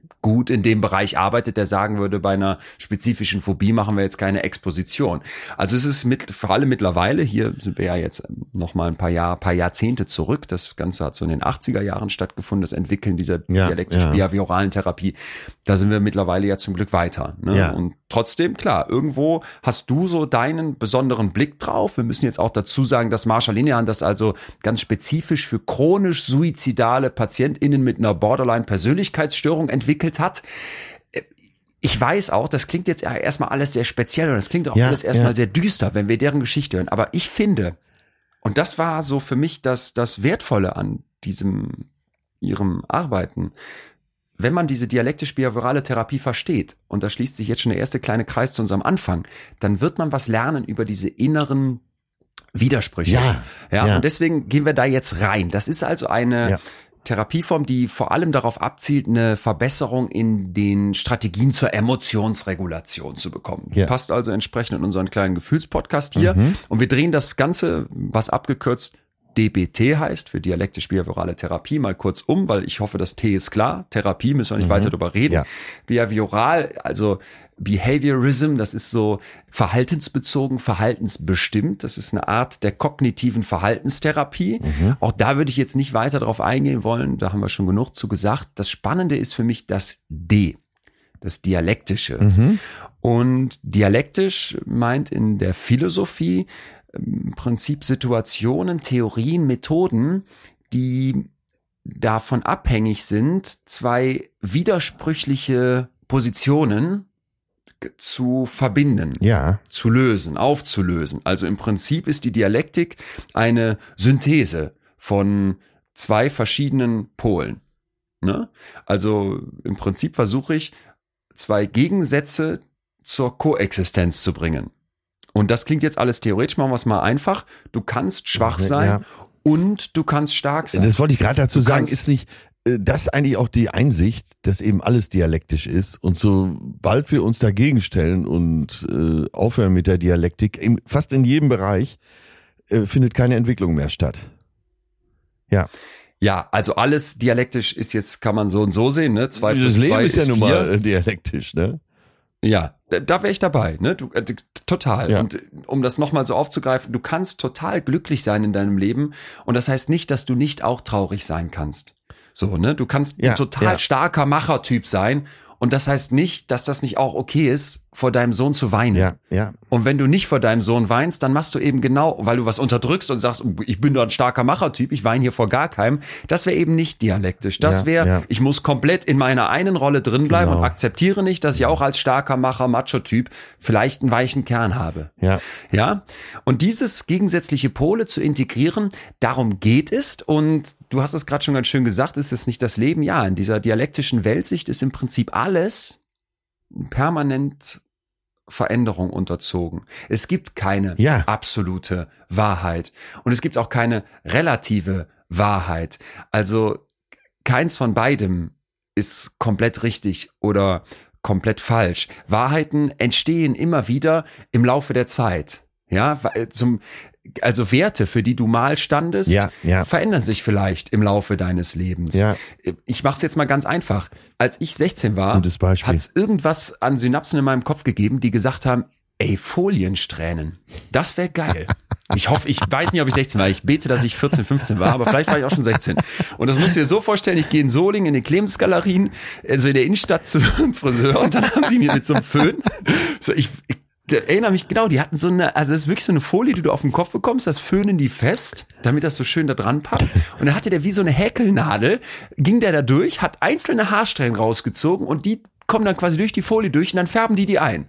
gut in dem Bereich arbeitet, der sagen würde, bei einer spezifischen Phobie machen wir jetzt keine Exposition. Also es ist mit, vor allem mittlerweile, hier sind wir ja jetzt noch mal ein paar Jahr, paar Jahrzehnte zurück. Das Ganze hat so in den 80er Jahren stattgefunden, das Entwickeln dieser Ja, dialektisch-behavioralen Therapie. Da sind wir mittlerweile ja zum Glück weiter. Ne? Ja. Und trotzdem, klar, irgendwo hast du so deinen besonderen Blick drauf. Wir müssen jetzt auch dazu sagen, dass Marshall Linehan das also ganz spezifisch für chronisch suizidale PatientInnen mit einer Borderline-Persönlichkeitsstörung entwickelt hat. Ich weiß auch, das klingt jetzt erstmal alles sehr speziell und das klingt auch Ja, alles erstmal ja. sehr düster, wenn wir deren Geschichte hören. Aber ich finde, und das war so für mich das, das Wertvolle an diesem, ihrem Arbeiten, wenn man diese dialektisch-behaviorale Therapie versteht, und da schließt sich jetzt schon der erste kleine Kreis zu unserem Anfang, dann wird man was lernen über diese inneren Widersprüche. Ja, ja, ja. und deswegen gehen wir da jetzt rein. Das ist also eine Ja. Therapieform, die vor allem darauf abzielt, eine Verbesserung in den Strategien zur Emotionsregulation zu bekommen. Ja. Passt also entsprechend in unseren kleinen Gefühlspodcast hier. Mhm. Und wir drehen das Ganze, was abgekürzt DBT heißt, für dialektisch-behaviorale Therapie, mal kurz um, weil ich hoffe, das T ist klar. Therapie müssen wir nicht weiter drüber reden. Mhm. Ja. Behavioral, also Behaviorism, das ist so verhaltensbezogen, verhaltensbestimmt. Das ist eine Art der kognitiven Verhaltenstherapie. Mhm. Auch da würde ich jetzt nicht weiter darauf eingehen wollen. Da haben wir schon genug zu gesagt. Das Spannende ist für mich das D, das Dialektische. Mhm. Und dialektisch meint in der Philosophie ähm, im Prinzip Situationen, Theorien, Methoden, die davon abhängig sind, zwei widersprüchliche Positionen zu verbinden Ja, zu lösen, aufzulösen. Also im Prinzip ist die Dialektik eine Synthese von zwei verschiedenen Polen. Ne? Also im Prinzip versuche ich, zwei Gegensätze zur Koexistenz zu bringen. Und das klingt jetzt alles theoretisch, machen wir es mal einfach. Du kannst schwach Ja. sein und du kannst stark sein. das wollte ich gerade dazu Du sagen, ist nicht das eigentlich auch die Einsicht, dass eben alles dialektisch ist und sobald wir uns dagegen stellen und äh, aufhören mit der Dialektik, in, fast in jedem Bereich äh, findet keine Entwicklung mehr statt. Ja, ja, also alles dialektisch ist jetzt, kann man so und so sehen, ne? Zwei das Leben zwei ist ja nun mal äh, dialektisch, ne? Ja, da- wäre ich dabei, ne? Du, äh, total. Ja. Und äh, um das nochmal so aufzugreifen, du kannst total glücklich sein in deinem Leben und das heißt nicht, dass du nicht auch traurig sein kannst. So, ne? Du kannst Ja, ein total ja. starker Machertyp sein und das heißt nicht, dass das nicht auch okay ist, vor deinem Sohn zu weinen. Ja, ja. Und wenn du nicht vor deinem Sohn weinst, dann machst du eben genau, weil du was unterdrückst und sagst, ich bin doch ein starker Machertyp, ich weine hier vor gar keinem. Das wäre eben nicht dialektisch. Das Ja, wäre, ja. ich muss komplett in meiner einen Rolle drin bleiben Genau. und akzeptiere nicht, dass ich auch als starker Macher, Macho-Typ vielleicht einen weichen Kern habe. Ja. Ja, und dieses gegensätzliche Pole zu integrieren, darum geht es. Und du hast es gerade schon ganz schön gesagt, ist es nicht das Leben? Ja, in dieser dialektischen Weltsicht ist im Prinzip alles permanent Veränderung unterzogen. Es gibt keine Ja. absolute Wahrheit. Und es gibt auch keine relative Wahrheit. Also keins von beidem ist komplett richtig oder komplett falsch. Wahrheiten entstehen immer wieder im Laufe der Zeit. Ja, weil zum, also Werte, für die du mal standest, Ja, ja. verändern sich vielleicht im Laufe deines Lebens. Ja. Ich mache es jetzt mal ganz einfach. Als ich 16 war, hat es irgendwas an Synapsen in meinem Kopf gegeben, die gesagt haben, ey, Foliensträhnen, das wäre geil. Ich hoffe, ich weiß nicht, ob ich 16 war. Ich bete, dass ich 14, 15 war, aber vielleicht war ich auch schon 16. Und das musst du dir so vorstellen, ich gehe in Solingen in den Clemens-Galerien, also in der Innenstadt zum Friseur und dann haben die mir mit so einem Föhn, so ich, ich erinnere mich genau, die hatten so eine, also das ist wirklich so eine Folie, die du auf den Kopf bekommst, das föhnen die fest, damit das so schön da dran passt. Und dann hatte der wie so eine Häkelnadel, ging der da durch, hat einzelne Haarsträhnen rausgezogen und die kommen dann quasi durch die Folie durch und dann färben die die ein.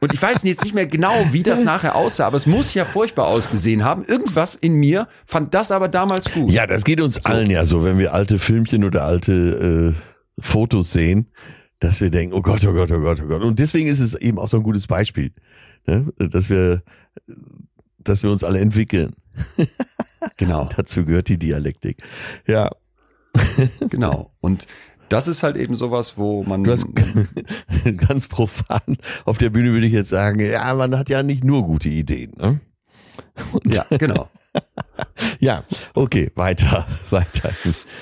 Und ich weiß jetzt nicht mehr genau, wie das nachher aussah, aber es muss ja furchtbar ausgesehen haben. Irgendwas in mir fand das aber damals gut. Ja, das geht uns so. allen ja so, wenn wir alte Filmchen oder alte äh, Fotos sehen, dass wir denken, oh Gott, oh Gott, oh Gott, oh Gott. Und deswegen ist es eben auch so ein gutes Beispiel, ne? dass wir, dass wir uns alle entwickeln. Genau. Dazu gehört die Dialektik. Ja. genau. Und das ist halt eben sowas, wo man. Du hast ganz profan auf der Bühne würde ich jetzt sagen, ja, man hat ja nicht nur gute Ideen. Ne? Ja, genau. ja, okay, weiter, weiter.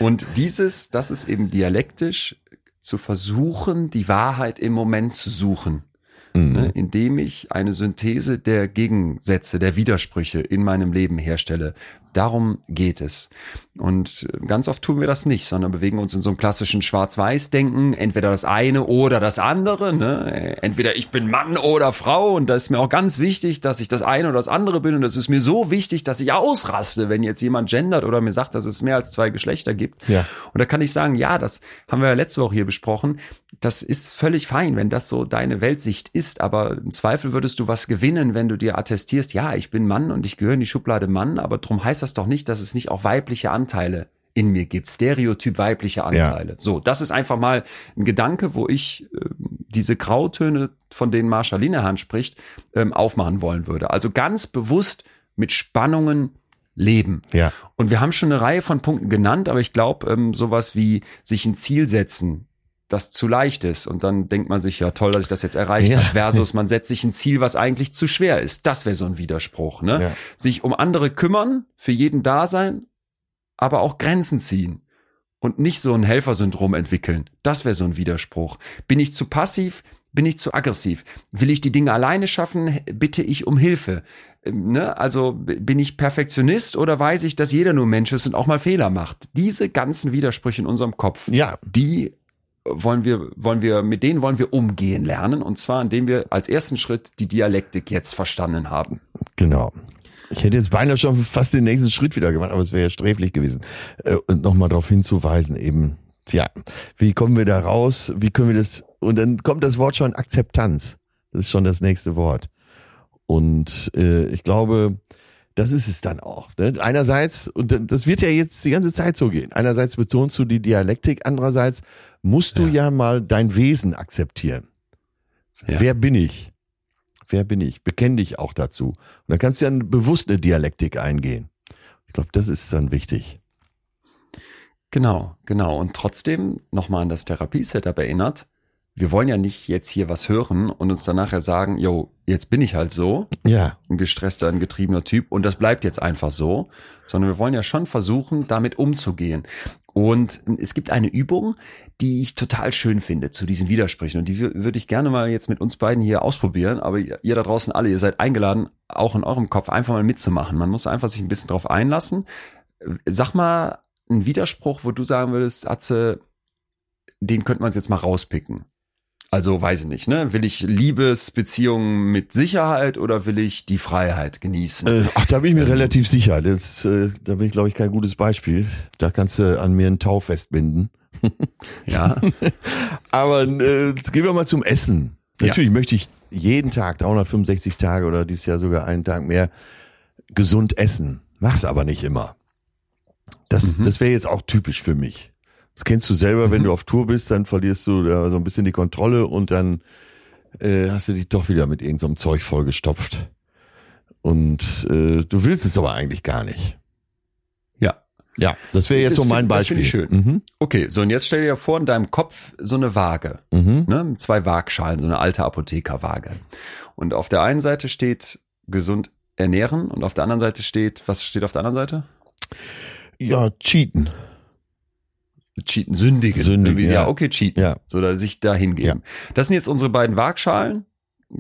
Und dieses, das ist eben dialektisch zu versuchen, die Wahrheit im Moment zu suchen. Mhm. Ne, indem ich eine Synthese der Gegensätze, der Widersprüche in meinem Leben herstelle. Darum geht es. Und ganz oft tun wir das nicht, sondern bewegen uns in so einem klassischen Schwarz-Weiß-Denken, entweder das eine oder das andere. Ne? Entweder ich bin Mann oder Frau und da ist mir auch ganz wichtig, dass ich das eine oder das andere bin und das ist mir so wichtig, dass ich ausraste, wenn jetzt jemand gendert oder mir sagt, dass es mehr als zwei Geschlechter gibt. Ja. Und da kann ich sagen, ja, das haben wir ja letzte Woche hier besprochen. Das ist völlig fein, wenn das so deine Weltsicht ist, aber im Zweifel würdest du was gewinnen, wenn du dir attestierst, ja, ich bin Mann und ich gehöre in die Schublade Mann, aber drum heißt das doch nicht, dass es nicht auch weibliche Anteile in mir gibt, Stereotyp weibliche Anteile. Ja. So, das ist einfach mal ein Gedanke, wo ich äh, diese Grautöne, von denen Marsha Linehan spricht, ähm, aufmachen wollen würde. Also ganz bewusst mit Spannungen leben. Ja. Und wir haben schon eine Reihe von Punkten genannt, aber ich glaube, ähm, sowas wie sich ein Ziel setzen, das zu leicht ist. Und dann denkt man sich, ja toll, dass ich das jetzt erreicht ja. habe, versus man setzt sich ein Ziel, was eigentlich zu schwer ist. Das wäre so ein Widerspruch. Ne? Ja. Sich um andere kümmern, für jeden da sein, aber auch Grenzen ziehen und nicht so ein Helfersyndrom entwickeln. Das wäre so ein Widerspruch. Bin ich zu passiv? Bin ich zu aggressiv? Will ich die Dinge alleine schaffen? Bitte ich um Hilfe? Ähm, ne? Also bin ich Perfektionist oder weiß ich, dass jeder nur Mensch ist und auch mal Fehler macht? Diese ganzen Widersprüche in unserem Kopf, ja. die wollen wir, wollen wir, mit denen wollen wir umgehen lernen. Und zwar, indem wir als ersten Schritt die Dialektik jetzt verstanden haben. Genau. Ich hätte jetzt beinahe schon fast den nächsten Schritt wieder gemacht, aber es wäre ja sträflich gewesen. Äh, und nochmal darauf hinzuweisen, eben, ja, wie kommen wir da raus? Wie können wir das, und dann kommt das Wort schon Akzeptanz. Das ist schon das nächste Wort. Und äh, ich glaube, das ist es dann auch. Ne? Einerseits, und das wird ja jetzt die ganze Zeit so gehen, einerseits betonst du die Dialektik, andererseits musst du ja, ja mal dein Wesen akzeptieren. Ja. Wer bin ich? Wer bin ich? Bekenn dich auch dazu. Und dann kannst du ja bewusst eine Dialektik eingehen. Ich glaube, das ist dann wichtig. Genau, genau. Und trotzdem nochmal an das Therapie-Setup erinnert, wir wollen ja nicht jetzt hier was hören und uns dann nachher sagen, yo, jetzt bin ich halt so. Ja. Ein gestresster, ein getriebener Typ und das bleibt jetzt einfach so, sondern wir wollen ja schon versuchen, damit umzugehen. Und es gibt eine Übung, die ich total schön finde zu diesen Widersprüchen und die würde ich gerne mal jetzt mit uns beiden hier ausprobieren, aber ihr da draußen alle, ihr seid eingeladen, auch in eurem Kopf einfach mal mitzumachen. Man muss einfach sich ein bisschen drauf einlassen. Sag mal einen Widerspruch, wo du sagen würdest, Atze, den könnte man jetzt mal rauspicken. Also weiß ich nicht, ne? Will ich Liebesbeziehungen mit Sicherheit oder will ich die Freiheit genießen? Äh, ach, da bin ich mir ähm, relativ sicher. Das, äh, da bin ich, glaube ich, kein gutes Beispiel. Da kannst du an mir ein Tau festbinden. ja. Aber äh, gehen wir mal zum Essen. Natürlich ja. möchte ich jeden Tag, 365 Tage oder dieses Jahr sogar einen Tag mehr, gesund essen. Mach's aber nicht immer. Das, mhm. das wäre jetzt auch typisch für mich. Das kennst du selber, wenn mhm. du auf Tour bist, dann verlierst du ja so ein bisschen die Kontrolle und dann äh, hast du dich doch wieder mit irgendeinem so Zeug vollgestopft. Und äh, du willst es aber eigentlich gar nicht. Ja. Ja, das wäre jetzt das so mein Beispiel. Das finde ich schön. Mhm. Okay, so und jetzt stell dir vor in deinem Kopf so eine Waage. Mhm. Ne? Zwei Waagschalen, so eine alte Apothekerwaage. Und auf der einen Seite steht gesund ernähren und auf der anderen Seite steht, was steht auf der anderen Seite? Ja, cheaten cheaten, sündigen. sündigen ja. ja, okay, cheaten. Ja. So, da sich da hingeben. Ja. Das sind jetzt unsere beiden Waagschalen.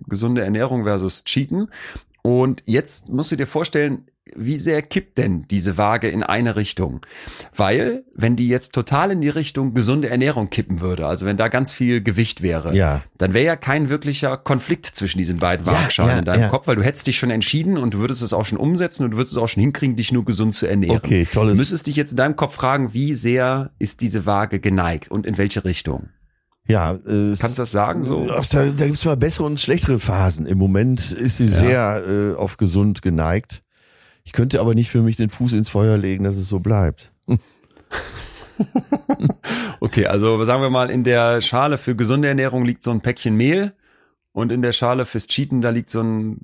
Gesunde Ernährung versus cheaten. Und jetzt musst du dir vorstellen, wie sehr kippt denn diese Waage in eine Richtung? Weil, wenn die jetzt total in die Richtung gesunde Ernährung kippen würde, also wenn da ganz viel Gewicht wäre, Ja. dann wäre ja kein wirklicher Konflikt zwischen diesen beiden Waagschalen ja, in deinem ja. Kopf, weil du hättest dich schon entschieden und du würdest es auch schon umsetzen und du würdest es auch schon hinkriegen, dich nur gesund zu ernähren. Okay, tolles- Du müsstest dich jetzt in deinem Kopf fragen, wie sehr ist diese Waage geneigt und in welche Richtung? Ja, äh, Kannst du das sagen? So? Ach, da, da gibt's mal bessere und schlechtere Phasen. Im Moment ist sie sehr äh, auf gesund geneigt. Ich könnte aber nicht für mich den Fuß ins Feuer legen, dass es so bleibt. Okay, also sagen wir mal, in der Schale für gesunde Ernährung liegt so ein Päckchen Mehl und in der Schale fürs Cheaten, da liegt so ein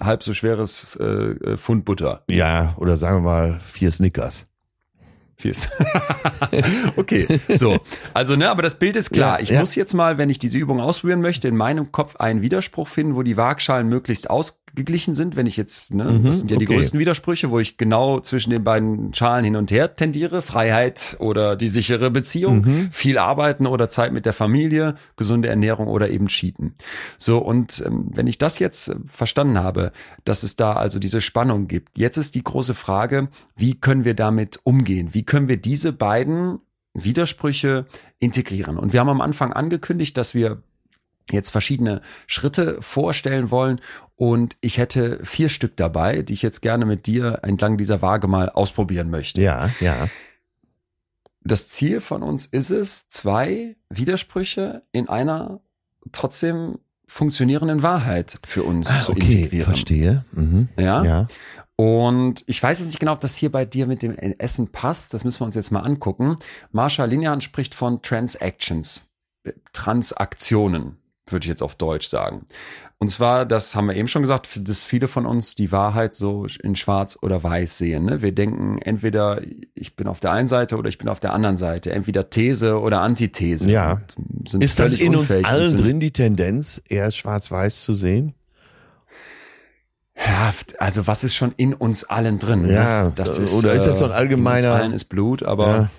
halb so schweres äh, äh, Pfund Butter. Ja, oder sagen wir mal vier Snickers. Fies. okay, so. Also, ne, aber das Bild ist klar. Ja, ich ja. muss jetzt mal, wenn ich diese Übung ausprobieren möchte, in meinem Kopf einen Widerspruch finden, wo die Waagschalen möglichst ausgeglichen sind. Wenn ich jetzt, ne, das sind ja die okay. größten Widersprüche, wo ich genau zwischen den beiden Schalen hin und her tendiere. Freiheit oder die sichere Beziehung, viel arbeiten oder Zeit mit der Familie, gesunde Ernährung oder eben Cheaten. So, und ähm, wenn ich das jetzt äh, verstanden habe, dass es da also diese Spannung gibt, jetzt ist die große Frage, wie können wir damit umgehen? Wie können wir diese beiden Widersprüche integrieren? Und wir haben am Anfang angekündigt, dass wir jetzt verschiedene Schritte vorstellen wollen und ich hätte vier Stück dabei, die ich jetzt gerne mit dir entlang dieser Waage mal ausprobieren möchte. Ja, ja. Das Ziel von uns ist es, zwei Widersprüche in einer trotzdem funktionierenden Wahrheit für uns Ah, zu okay, integrieren. verstehe. Mhm. Ja? Ja. Und ich weiß jetzt nicht genau, ob das hier bei dir mit dem Essen passt. Das müssen wir uns jetzt mal angucken. Marsha Linehan spricht von Transactions, äh, Transaktionen, würde ich jetzt auf Deutsch sagen. Und zwar, das haben wir eben schon gesagt, dass viele von uns die Wahrheit so in schwarz oder weiß sehen. Ne? Wir denken entweder, ich bin auf der einen Seite oder ich bin auf der anderen Seite. Entweder These oder Antithese. Ja. Ist das in uns allen drin, die Tendenz, eher schwarz-weiß zu sehen? Ja, also was ist schon in uns allen drin? Ja, ne? das ist, oder ist das so ein äh, allgemeiner- In uns allen ist Blut, aber ja.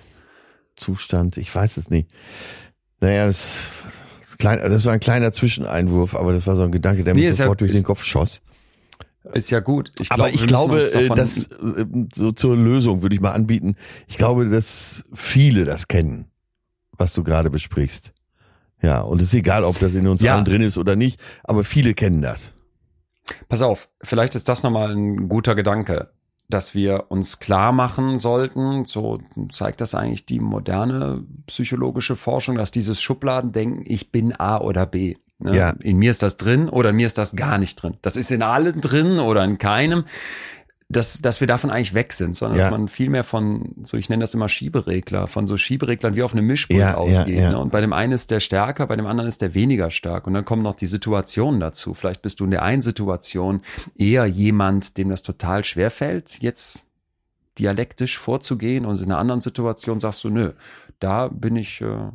Zustand, ich weiß es nicht. Naja, das, klein, das war ein kleiner Zwischeneinwurf, aber das war so ein Gedanke, der Nee, mir ist ja- sofort durch den Kopf schoss. ist ja gut. Ich Aber glaub, ich glaube, dass äh, so zur Lösung würde ich mal anbieten. Ich glaube, dass viele das kennen, was du gerade besprichst. Ja, und es ist egal, ob das in uns Ja. allen drin ist oder nicht, aber viele kennen das. Pass auf, vielleicht ist das nochmal ein guter Gedanke, dass wir uns klar machen sollten, so zeigt das eigentlich die moderne psychologische Forschung, dass dieses Schubladendenken, ich bin A oder B. Ne? Ja. In mir ist das drin oder in mir ist das gar nicht drin. Das ist in allen drin oder in keinem. Dass, dass wir davon eigentlich weg sind, sondern Ja. dass man viel mehr von, so ich nenne das immer Schieberegler, von so Schiebereglern wie auf einem Mischpult ja, ausgeht. ja. Ne? Und bei dem einen ist der stärker, bei dem anderen ist der weniger stark. Und dann kommen noch die Situationen dazu. Vielleicht bist du in der einen Situation eher jemand, dem das total schwer fällt, jetzt dialektisch vorzugehen und in einer anderen Situation sagst du, nö, da bin ich, äh,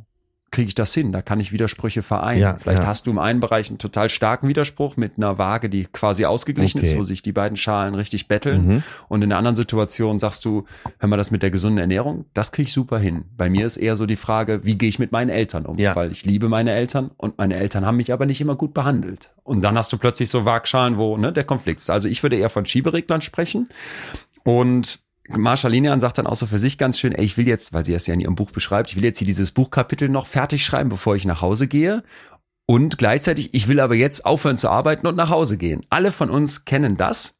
kriege ich das hin, da kann ich Widersprüche vereinen. Ja, Vielleicht ja. hast du im einen Bereich einen total starken Widerspruch mit einer Waage, die quasi ausgeglichen Okay. ist, wo sich die beiden Schalen richtig betteln. Mhm. Und in der anderen Situation sagst du, hör mal, das mit der gesunden Ernährung, das kriege ich super hin. Bei mir ist eher so die Frage, wie gehe ich mit meinen Eltern um? Ja. Weil ich liebe meine Eltern und meine Eltern haben mich aber nicht immer gut behandelt. Und dann hast du plötzlich so Waagschalen, wo ne, der Konflikt ist. Also ich würde eher von Schiebereglern sprechen. Und Marsha Linehan sagt dann auch so für sich ganz schön, ey, ich will jetzt, weil sie es ja in ihrem Buch beschreibt, ich will jetzt hier dieses Buchkapitel noch fertig schreiben, bevor ich nach Hause gehe. Und gleichzeitig, ich will aber jetzt aufhören zu arbeiten und nach Hause gehen. Alle von uns kennen das.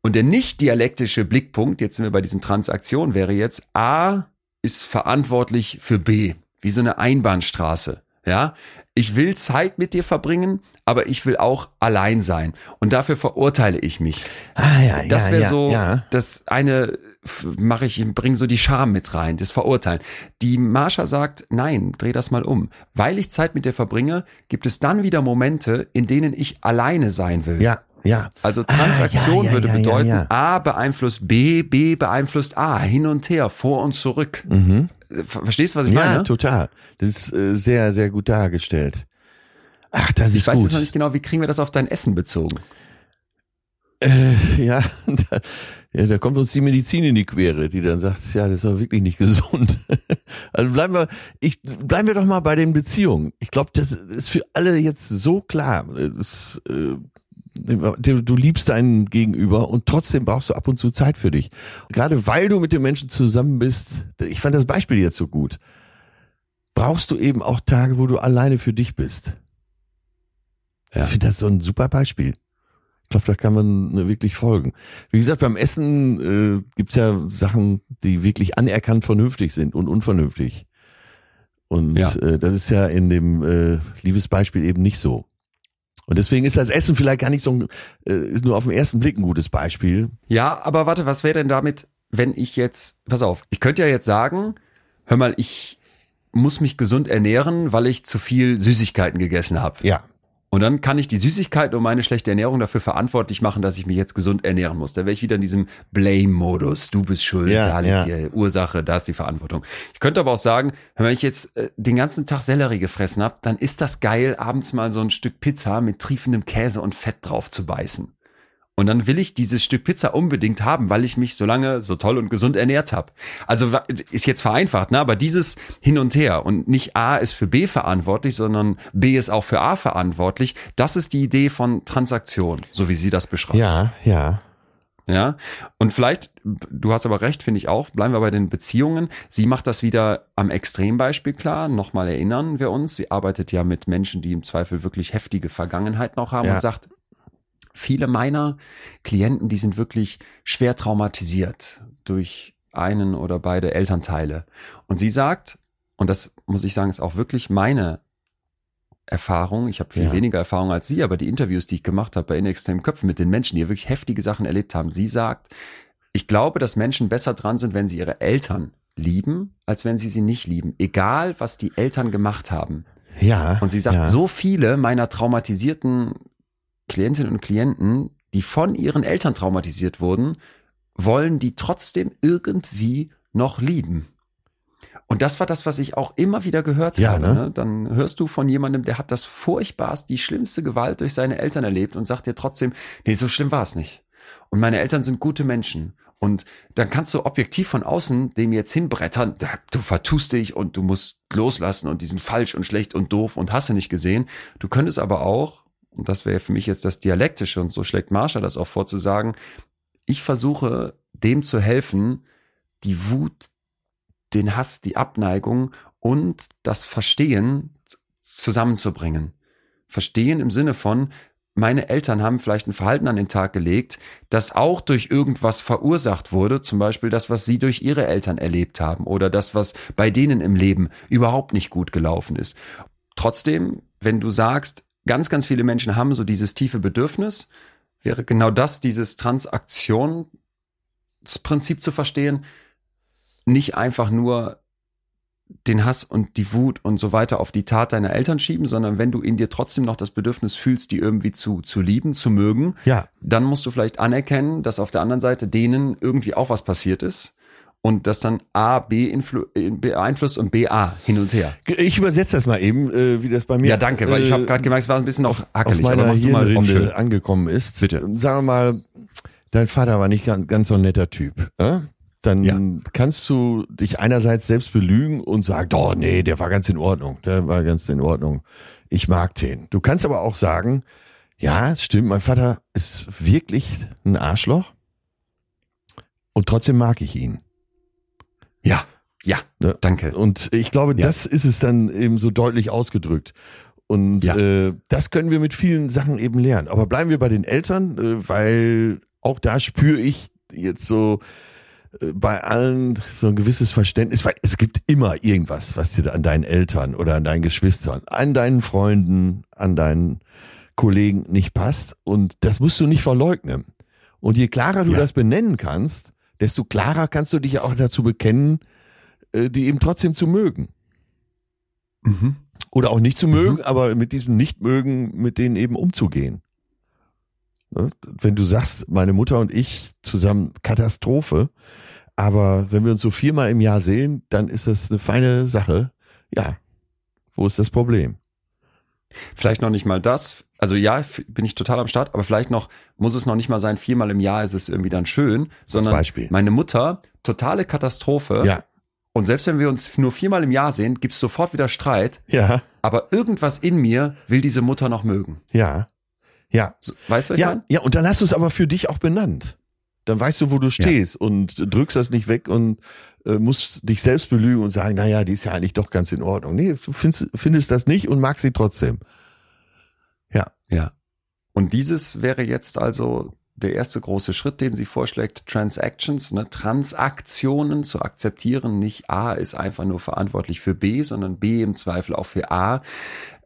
Und der nicht dialektische Blickpunkt, jetzt sind wir bei diesen Transaktionen, wäre jetzt A ist verantwortlich für B, wie so eine Einbahnstraße. Ja, ich will Zeit mit dir verbringen, aber ich will auch allein sein. Und dafür verurteile ich mich. Ah ja, ja, Das wäre ja, so, Ja. das eine mache ich, bringe so die Scham mit rein, das Verurteilen. Die Marsha sagt, nein, dreh das mal um. Weil ich Zeit mit dir verbringe, gibt es dann wieder Momente, in denen ich alleine sein will. Ja, ja. Also Ah, Transaktion ja, ja, würde ja, bedeuten, ja. A beeinflusst B, B beeinflusst A, hin und her, vor und zurück. Mhm. Ver- Verstehst du, was ich Ja, meine? total. Das ist äh, sehr, sehr gut dargestellt. Ach, das ist Ich weiß gut. jetzt noch nicht genau, wie kriegen wir das auf dein Essen bezogen? Äh, ja, da, ja, da kommt uns die Medizin in die Quere, die dann sagt, ja, das ist doch wirklich nicht gesund. Also bleiben wir, ich, bleiben wir doch mal bei den Beziehungen. Ich glaube, das ist für alle jetzt so klar. Es, äh, du, liebst deinen Gegenüber und trotzdem brauchst du ab und zu Zeit für dich. Gerade weil du mit dem Menschen zusammen bist, ich fand das Beispiel jetzt so gut, brauchst du eben auch Tage, wo du alleine für dich bist. Ja. Ich finde das so ein super Beispiel. Ich glaube, da kann man ne, wirklich folgen. Wie gesagt, beim Essen äh, gibt's ja Sachen, die wirklich anerkannt vernünftig sind und unvernünftig. Und ja. äh, das ist ja in dem äh, Liebesbeispiel eben nicht so. Und deswegen ist das Essen vielleicht gar nicht so ein, äh, ist nur auf den ersten Blick ein gutes Beispiel. Ja, aber warte, was wäre denn damit, wenn ich jetzt, pass auf, ich könnte ja jetzt sagen, hör mal, ich muss mich gesund ernähren, weil ich zu viel Süßigkeiten gegessen habe. Ja. Und dann kann ich die Süßigkeiten und meine schlechte Ernährung dafür verantwortlich machen, dass ich mich jetzt gesund ernähren muss. Da wäre ich wieder in diesem Blame-Modus. Du bist schuld, ja, da liegt ja. die Ursache, da ist die Verantwortung. Ich könnte aber auch sagen, wenn ich jetzt äh, den ganzen Tag Sellerie gefressen habe, dann ist das geil, abends mal so ein Stück Pizza mit triefendem Käse und Fett drauf zu beißen. Und dann will ich dieses Stück Pizza unbedingt haben, weil ich mich so lange so toll und gesund ernährt habe. Also ist jetzt vereinfacht, ne? aber dieses Hin und Her und nicht A ist für B verantwortlich, sondern B ist auch für A verantwortlich, das ist die Idee von Transaktion, so wie sie das beschreibt. Ja, ja. Ja, und vielleicht, du hast aber recht, finde ich auch, bleiben wir bei den Beziehungen. Sie macht das wieder am Extrembeispiel klar. Nochmal erinnern wir uns, sie arbeitet ja mit Menschen, die im Zweifel wirklich heftige Vergangenheit noch haben ja. und sagt, viele meiner Klienten, die sind wirklich schwer traumatisiert durch einen oder beide Elternteile. Und sie sagt, und das muss ich sagen, ist auch wirklich meine Erfahrung. Ich habe viel ja. weniger Erfahrung als sie, aber die Interviews, die ich gemacht habe bei In Extrem Köpfen mit den Menschen, die wirklich heftige Sachen erlebt haben, sie sagt, ich glaube, dass Menschen besser dran sind, wenn sie ihre Eltern lieben, als wenn sie sie nicht lieben. Egal, was die Eltern gemacht haben. Ja. Und sie sagt, ja. so viele meiner traumatisierten Klientinnen und Klienten, die von ihren Eltern traumatisiert wurden, wollen die trotzdem irgendwie noch lieben. Und das war das, was ich auch immer wieder gehört ja, habe. Ne? Ne? Dann hörst du von jemandem, der hat das furchtbarst, die schlimmste Gewalt durch seine Eltern erlebt und sagt dir trotzdem, nee, so schlimm war es nicht. Und meine Eltern sind gute Menschen. Und dann kannst du objektiv von außen dem jetzt hinbrettern, du vertust dich und du musst loslassen und die sind falsch und schlecht und doof und hasse nicht gesehen. Du könntest aber auch und das wäre für mich jetzt das Dialektische, und so schlägt Marsha das auch vor, zu sagen, ich versuche dem zu helfen, die Wut, den Hass, die Abneigung und das Verstehen zusammenzubringen. Verstehen im Sinne von, meine Eltern haben vielleicht ein Verhalten an den Tag gelegt, das auch durch irgendwas verursacht wurde, zum Beispiel das, was sie durch ihre Eltern erlebt haben oder das, was bei denen im Leben überhaupt nicht gut gelaufen ist. Trotzdem, wenn du sagst, ganz, ganz viele Menschen haben so dieses tiefe Bedürfnis, wäre genau das, dieses Transaktionsprinzip zu verstehen, nicht einfach nur den Hass und die Wut und so weiter auf die Tat deiner Eltern schieben, sondern wenn du in dir trotzdem noch das Bedürfnis fühlst, die irgendwie zu, zu lieben, zu mögen, ja. dann musst du vielleicht anerkennen, dass auf der anderen Seite denen irgendwie auch was passiert ist und das dann A, B äh, beeinflusst und B, A hin und her. Ich übersetze das mal eben, äh, wie das bei mir. Ja, danke, weil ich habe gerade gemerkt, es war ein bisschen auf, hackelig, auf meiner aber Hirnrinde angekommen ist. Bitte. Sagen wir mal, dein Vater war nicht ganz, ganz so ein netter Typ. Äh? Dann ja. kannst du dich einerseits selbst belügen und sagen, oh nee, der war ganz in Ordnung, der war ganz in Ordnung. Ich mag den. Du kannst aber auch sagen, ja, es stimmt, mein Vater ist wirklich ein Arschloch und trotzdem mag ich ihn. Ja, ja, ne? danke. Und ich glaube, ja. das ist es dann eben so deutlich ausgedrückt. Und ja. äh, das können wir mit vielen Sachen eben lernen. Aber bleiben wir bei den Eltern, äh, weil auch da spüre ich jetzt so äh, bei allen so ein gewisses Verständnis, weil es gibt immer irgendwas, was dir an deinen Eltern oder an deinen Geschwistern, an deinen Freunden, an deinen Kollegen nicht passt. Und das musst du nicht verleugnen. Und je klarer du ja. das benennen kannst, desto klarer kannst du dich auch dazu bekennen, äh, die eben trotzdem zu mögen. Mhm. Oder auch nicht zu mögen, mhm. aber mit diesem Nichtmögen, mit denen eben umzugehen. Ne? Wenn du sagst, meine Mutter und ich zusammen Katastrophe, aber wenn wir uns so viermal im Jahr sehen, dann ist das eine feine Sache. Ja, wo ist das Problem? Vielleicht noch nicht mal das. Also ja, bin ich total am Start, aber vielleicht noch, muss es noch nicht mal sein, viermal im Jahr ist es irgendwie dann schön, sondern meine Mutter, totale Katastrophe. Ja. Und selbst wenn wir uns nur viermal im Jahr sehen, gibt's sofort wieder Streit. Ja. Aber irgendwas in mir will diese Mutter noch mögen. Ja. Ja. So, weißt du, was ich Ja, meine? ja, und dann hast du es aber für dich auch benannt. Dann weißt du, wo du stehst und drückst das nicht weg und äh, musst dich selbst belügen und sagen, na ja, die ist ja eigentlich doch ganz in Ordnung. Nee, du findest, findest das nicht und magst sie trotzdem. Ja, Ja. Und dieses wäre jetzt also der erste große Schritt, den sie vorschlägt, Transactions, ne, Transaktionen zu akzeptieren. Nicht A ist einfach nur verantwortlich für B, sondern B im Zweifel auch für A.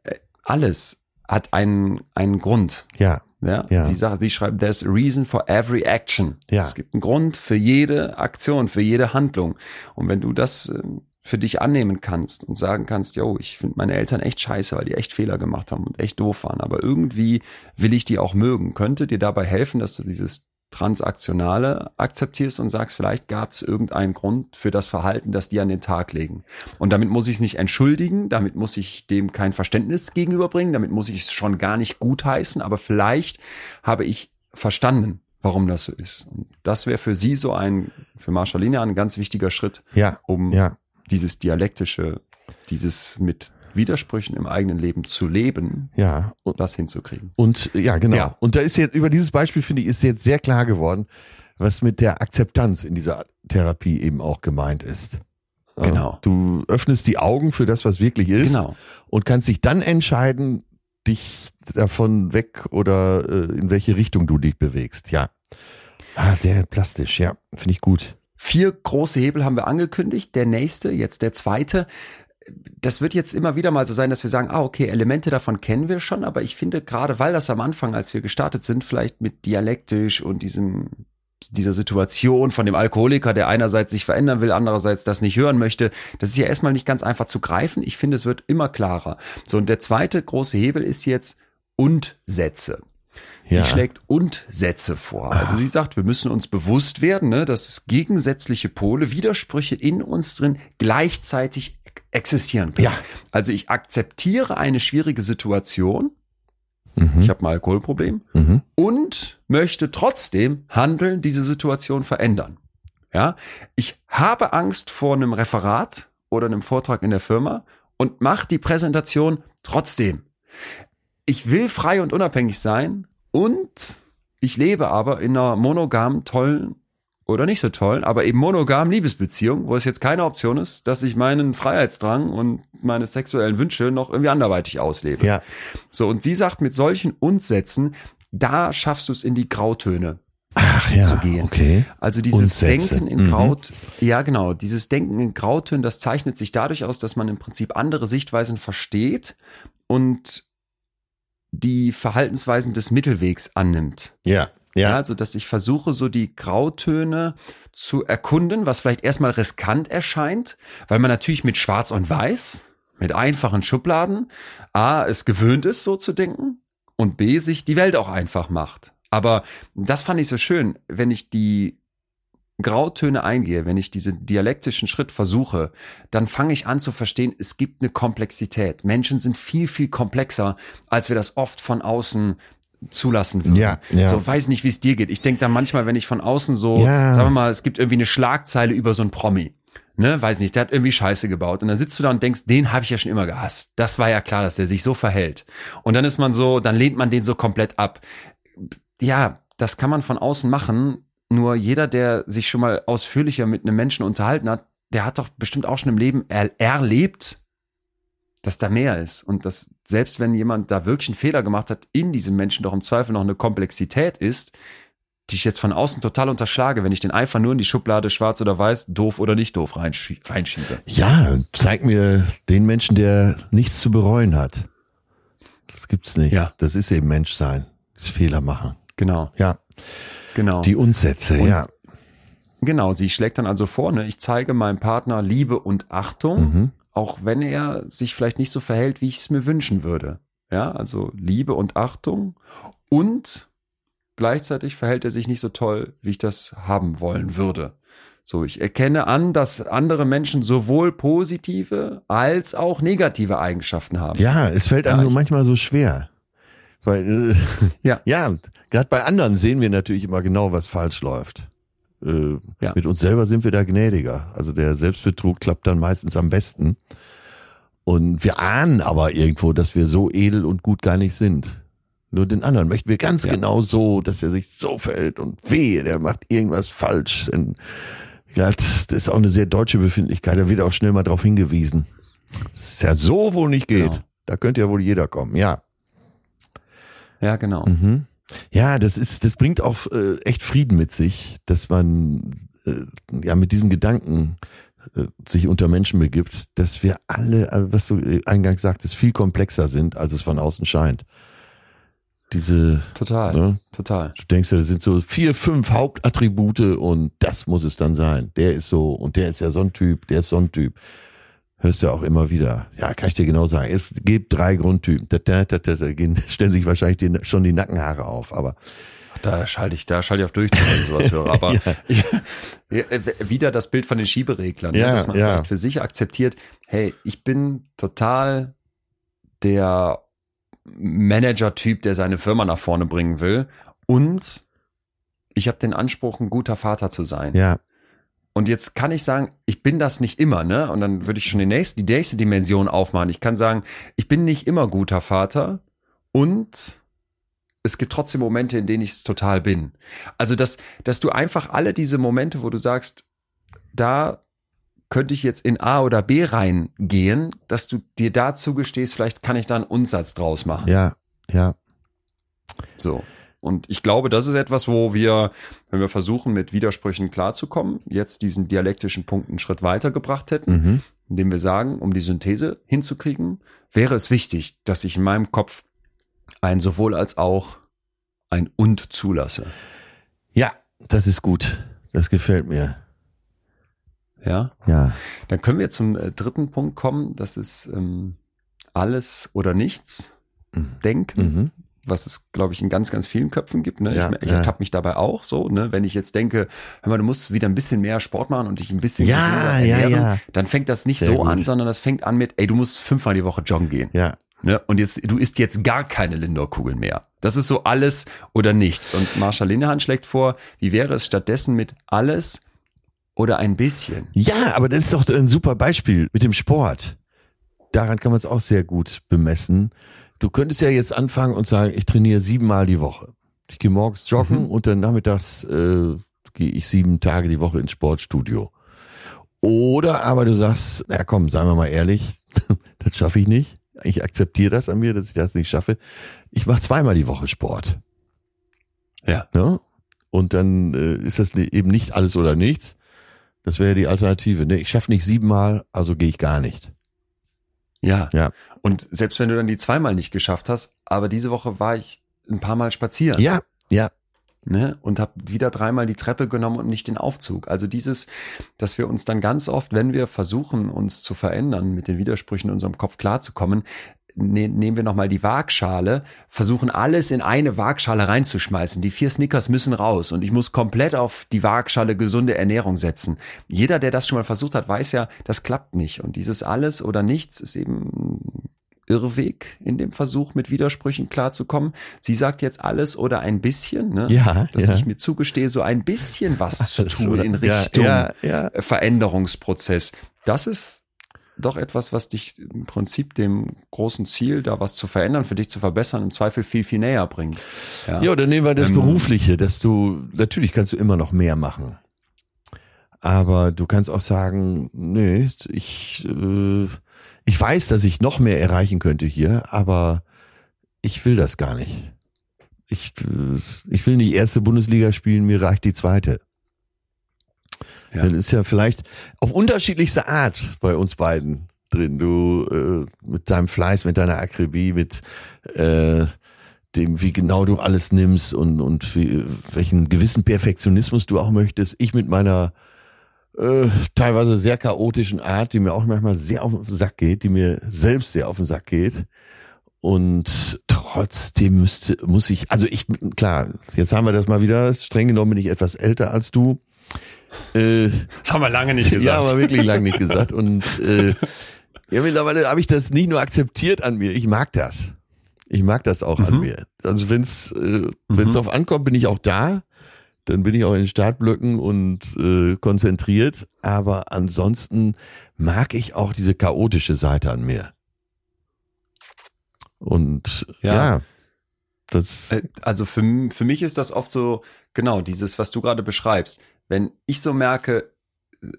Äh, Alles hat einen, einen Grund. ja, Ja, Ja. Sie sagt, sie schreibt, there's a reason for every action. Ja. Es gibt einen Grund für jede Aktion, für jede Handlung. Und wenn du das ähm, für dich annehmen kannst und sagen kannst, yo, ich finde meine Eltern echt scheiße, weil die echt Fehler gemacht haben und echt doof waren, aber irgendwie will ich die auch mögen, könnte dir dabei helfen, dass du dieses Transaktionale akzeptierst und sagst, vielleicht gab es irgendeinen Grund für das Verhalten, das die an den Tag legen. Und damit muss ich es nicht entschuldigen, damit muss ich dem kein Verständnis gegenüberbringen, damit muss ich es schon gar nicht gutheißen, aber vielleicht habe ich verstanden, warum das so ist. Und das wäre für sie so ein, für Marschalina ein ganz wichtiger Schritt, ja, um ja, dieses dialektische, dieses mit Widersprüchen im eigenen Leben zu leben, ja. Und, das hinzukriegen. und ja, genau. Ja. Und da ist jetzt, über dieses Beispiel finde ich, ist jetzt sehr klar geworden, was mit der Akzeptanz in dieser Therapie eben auch gemeint ist. Genau. Du öffnest die Augen für das, was wirklich ist. Genau. und kannst dich dann entscheiden, dich davon weg oder äh, in welche Richtung du dich bewegst. Ja. Ah, sehr plastisch, ja. Finde ich gut. Vier große Hebel haben wir angekündigt. Der nächste, jetzt der zweite. Das wird jetzt immer wieder mal so sein, dass wir sagen, ah, okay, Elemente davon kennen wir schon, aber ich finde gerade, weil das am Anfang, als wir gestartet sind, vielleicht mit dialektisch und diesem dieser Situation von dem Alkoholiker, der einerseits sich verändern will, andererseits das nicht hören möchte, das ist ja erstmal nicht ganz einfach zu greifen. Ich finde, es wird immer klarer. So, und der zweite große Hebel ist jetzt Und-Sätze. Sie Ja. schlägt Und-Sätze vor. Also sie sagt, wir müssen uns bewusst werden, ne, dass es gegensätzliche Pole, Widersprüche in uns drin gleichzeitig existieren können. Ja. Also ich akzeptiere eine schwierige Situation, Mhm. ich habe ein Alkoholproblem, Mhm. und möchte trotzdem handeln, diese Situation verändern. Ja, ich habe Angst vor einem Referat oder einem Vortrag in der Firma und mache die Präsentation trotzdem. Ich will frei und unabhängig sein und ich lebe aber in einer monogamen, tollen oder nicht so tollen, aber eben monogamen Liebesbeziehung, wo es jetzt keine Option ist, dass ich meinen Freiheitsdrang und meine sexuellen Wünsche noch irgendwie anderweitig auslebe. Ja. So, und sie sagt, mit solchen Und-Sätzen, da schaffst du es in die Grautöne. Ach ja, zu gehen. okay. Also dieses Und-Sätze. Denken in Mhm. Graut, ja genau, dieses Denken in Grautönen, das zeichnet sich dadurch aus, dass man im Prinzip andere Sichtweisen versteht und die Verhaltensweisen des Mittelwegs annimmt. Ja, Ja, ja, also dass ich versuche, so die Grautöne zu erkunden, was vielleicht erstmal riskant erscheint, weil man natürlich mit Schwarz und Weiß, mit einfachen Schubladen, A, es gewöhnt ist, so zu denken, und B, sich die Welt auch einfach macht. Aber das fand ich so schön, wenn ich die Grautöne eingehe, wenn ich diesen dialektischen Schritt versuche, dann fange ich an zu verstehen, es gibt eine Komplexität. Menschen sind viel, viel komplexer, als wir das oft von außen zulassen würden. Ja, ja. So, weiß nicht, wie es dir geht. Ich denke da manchmal, wenn ich von außen so, Ja. sagen wir mal, es gibt irgendwie eine Schlagzeile über so einen Promi. Ne, weiß nicht, der hat irgendwie Scheiße gebaut. Und dann sitzt du da und denkst, den habe ich ja schon immer gehasst. Das war ja klar, dass der sich so verhält. Und dann ist man so, dann lehnt man den so komplett ab. Ja, das kann man von außen machen. Nur jeder, der sich schon mal ausführlicher mit einem Menschen unterhalten hat, der hat doch bestimmt auch schon im Leben er erlebt, dass da mehr ist. Und dass selbst wenn jemand da wirklich einen Fehler gemacht hat, in diesem Menschen doch im Zweifel noch eine Komplexität ist, die ich jetzt von außen total unterschlage, wenn ich den einfach nur in die Schublade schwarz oder weiß, doof oder nicht doof reinschie- reinschiebe. ja, zeig mir den Menschen, der nichts zu bereuen hat. Das gibt's nicht. Ja. Das ist eben Menschsein. Das Fehler machen. Genau, Ja, genau. die Unsätze, Und- ja. Genau, sie schlägt dann also vor, ne, ich zeige meinem Partner Liebe und Achtung, Mhm. Auch wenn er sich vielleicht nicht so verhält, wie ich es mir wünschen würde. Ja, also Liebe und Achtung und gleichzeitig verhält er sich nicht so toll, wie ich das haben wollen würde. So, ich erkenne an, dass andere Menschen sowohl positive als auch negative Eigenschaften haben. Ja, es fällt einem Ja, nur manchmal so schwer. Weil, äh, Ja. ja, gerade bei anderen sehen wir natürlich immer genau, was falsch läuft. Äh, Ja. Mit uns selber sind wir da gnädiger. Also der Selbstbetrug klappt dann meistens am besten. Und wir ahnen aber irgendwo, dass wir so edel und gut gar nicht sind. Nur den anderen möchten wir ganz Ja. genau so, dass er sich so verhält und wehe, der macht irgendwas falsch. Ja, das ist auch eine sehr deutsche Befindlichkeit. Da wird auch schnell mal darauf hingewiesen. Das ist ja so wohl nicht geht. Genau. Da könnte ja wohl jeder kommen. Ja. Ja, genau. Mhm. Ja, das ist, das bringt auch äh, echt Frieden mit sich, dass man äh, ja mit diesem Gedanken äh, sich unter Menschen begibt, dass wir alle, äh, was du äh, eingangs sagtest, viel komplexer sind, als es von außen scheint. Diese, Total. ne, Total. du denkst ja, das sind so vier, fünf Hauptattribute und das muss es dann sein. Der ist so und der ist ja so ein Typ, der ist so ein Typ. Hörst du ja auch immer wieder. Ja, kann ich dir genau sagen. Es gibt drei Grundtypen. Da, da, da, da, da gehen, stellen sich wahrscheinlich die, schon die Nackenhaare auf. Aber Da schalte ich, da schalte ich auf Durchzug, wenn ich sowas höre. Aber Ja. ich, äh, wieder das Bild von den Schiebereglern, Ja, ne, dass man ja. vielleicht für sich akzeptiert, hey, ich bin total der Manager-Typ, der seine Firma nach vorne bringen will. Und ich habe den Anspruch, ein guter Vater zu sein. ja, Und jetzt kann ich sagen, ich bin das nicht immer, ne? Und dann würde ich schon die nächste, die nächste Dimension aufmachen. Ich kann sagen, ich bin nicht immer guter Vater und es gibt trotzdem Momente, in denen ich es total bin. Also, dass, dass du einfach alle diese Momente, wo du sagst, da könnte ich jetzt in A oder B reingehen, dass du dir da zugestehst, vielleicht kann ich da einen Unsatz draus machen. ja, ja. So. Und ich glaube, das ist etwas, wo wir, wenn wir versuchen, mit Widersprüchen klarzukommen, jetzt diesen dialektischen Punkt einen Schritt weitergebracht hätten, Mhm. indem wir sagen, um die Synthese hinzukriegen, wäre es wichtig, dass ich in meinem Kopf ein sowohl als auch ein und zulasse. Ja, das ist gut. Das gefällt mir. Ja. Ja. Dann können wir zum äh, dritten Punkt kommen. Das ist ähm, alles oder nichts denken. Mhm. Was es, glaube ich, in ganz, ganz vielen Köpfen gibt. Ne? Ja, ich ich ja. ertappe mich dabei auch so, ne? wenn ich jetzt denke, hör mal, du musst wieder ein bisschen mehr Sport machen und dich ein bisschen Ja, gesünder ja, ernähren, ja. dann fängt das nicht Sehr so gut. an, sondern das fängt an mit, ey, du musst fünfmal die Woche joggen gehen. Ja. Ne? Und jetzt, du isst jetzt gar keine Lindor-Kugeln mehr. Das ist so alles oder nichts. Und Marshall Linehan schlägt vor, wie wäre es stattdessen mit alles oder ein bisschen? Ja, aber das ist doch ein super Beispiel mit dem Sport. Daran kann man es auch sehr gut bemessen. Du könntest ja jetzt anfangen und sagen, ich trainiere siebenmal die Woche. Ich gehe morgens joggen Mhm. und dann nachmittags äh, gehe ich sieben Tage die Woche ins Sportstudio. Oder aber du sagst, ja komm, seien wir mal ehrlich, das schaffe ich nicht. Ich akzeptiere das an mir, dass ich das nicht schaffe. Ich mache zweimal die Woche Sport. Ja. Ne? Und dann äh, ist das eben nicht alles oder nichts. Das wäre die Alternative. Ne? Ich schaffe nicht siebenmal, also gehe ich gar nicht. Ja. Ja. Und selbst wenn du dann die zweimal nicht geschafft hast, aber diese Woche war ich ein paar Mal spazieren. Ja, ja, ne, und habe wieder dreimal die Treppe genommen und nicht den Aufzug. Also dieses, dass wir uns dann ganz oft, wenn wir versuchen, uns zu verändern, mit den Widersprüchen in unserem Kopf klarzukommen, ne, nehmen wir nochmal die Waagschale, versuchen alles in eine Waagschale reinzuschmeißen. Die vier Snickers müssen raus und ich muss komplett auf die Waagschale gesunde Ernährung setzen. Jeder, der das schon mal versucht hat, weiß ja, das klappt nicht. Und dieses alles oder nichts ist eben Irrweg in dem Versuch, mit Widersprüchen klarzukommen. Sie sagt jetzt alles oder ein bisschen, ne? ja. dass ja. ich mir zugestehe, so ein bisschen was zu tun in Richtung Ja, ja. Veränderungsprozess. Das ist doch etwas, was dich im Prinzip dem großen Ziel, da was zu verändern, für dich zu verbessern, im Zweifel viel, viel näher bringt. Ja, Ja, dann nehmen wir das Ähm, Berufliche, dass du, natürlich kannst du immer noch mehr machen. Aber du kannst auch sagen, nee, ich, äh, ich weiß, dass ich noch mehr erreichen könnte hier, aber ich will das gar nicht. Ich, äh, ich will nicht erste Bundesliga spielen, mir reicht die zweite. Ja. Das ist ja vielleicht auf unterschiedlichste Art bei uns beiden drin. Du äh, mit deinem Fleiß, mit deiner Akribie, mit äh, dem, wie genau du alles nimmst und, und wie, welchen gewissen Perfektionismus du auch möchtest. Ich mit meiner äh, teilweise sehr chaotischen Art, die mir auch manchmal sehr auf den Sack geht, die mir selbst sehr auf den Sack geht. Und trotzdem müsste, muss ich, also ich, klar, jetzt haben wir das mal wieder, streng genommen bin ich etwas älter als du. Äh, Das haben wir lange nicht ja, aber wirklich lang nicht gesagt. Und äh, ja, mittlerweile habe ich das nicht nur akzeptiert an mir, ich mag das. Ich mag das auch an Mhm. mir. Also wenn es äh, wenn's Mhm. drauf ankommt, bin ich auch da. Dann bin ich auch in den Startblöcken und äh, konzentriert. Aber ansonsten mag ich auch diese chaotische Seite an mir. Und ja, Ja. Das, Äh, Also für, für mich ist das oft so, genau, dieses, was du gerade beschreibst. Wenn ich so merke,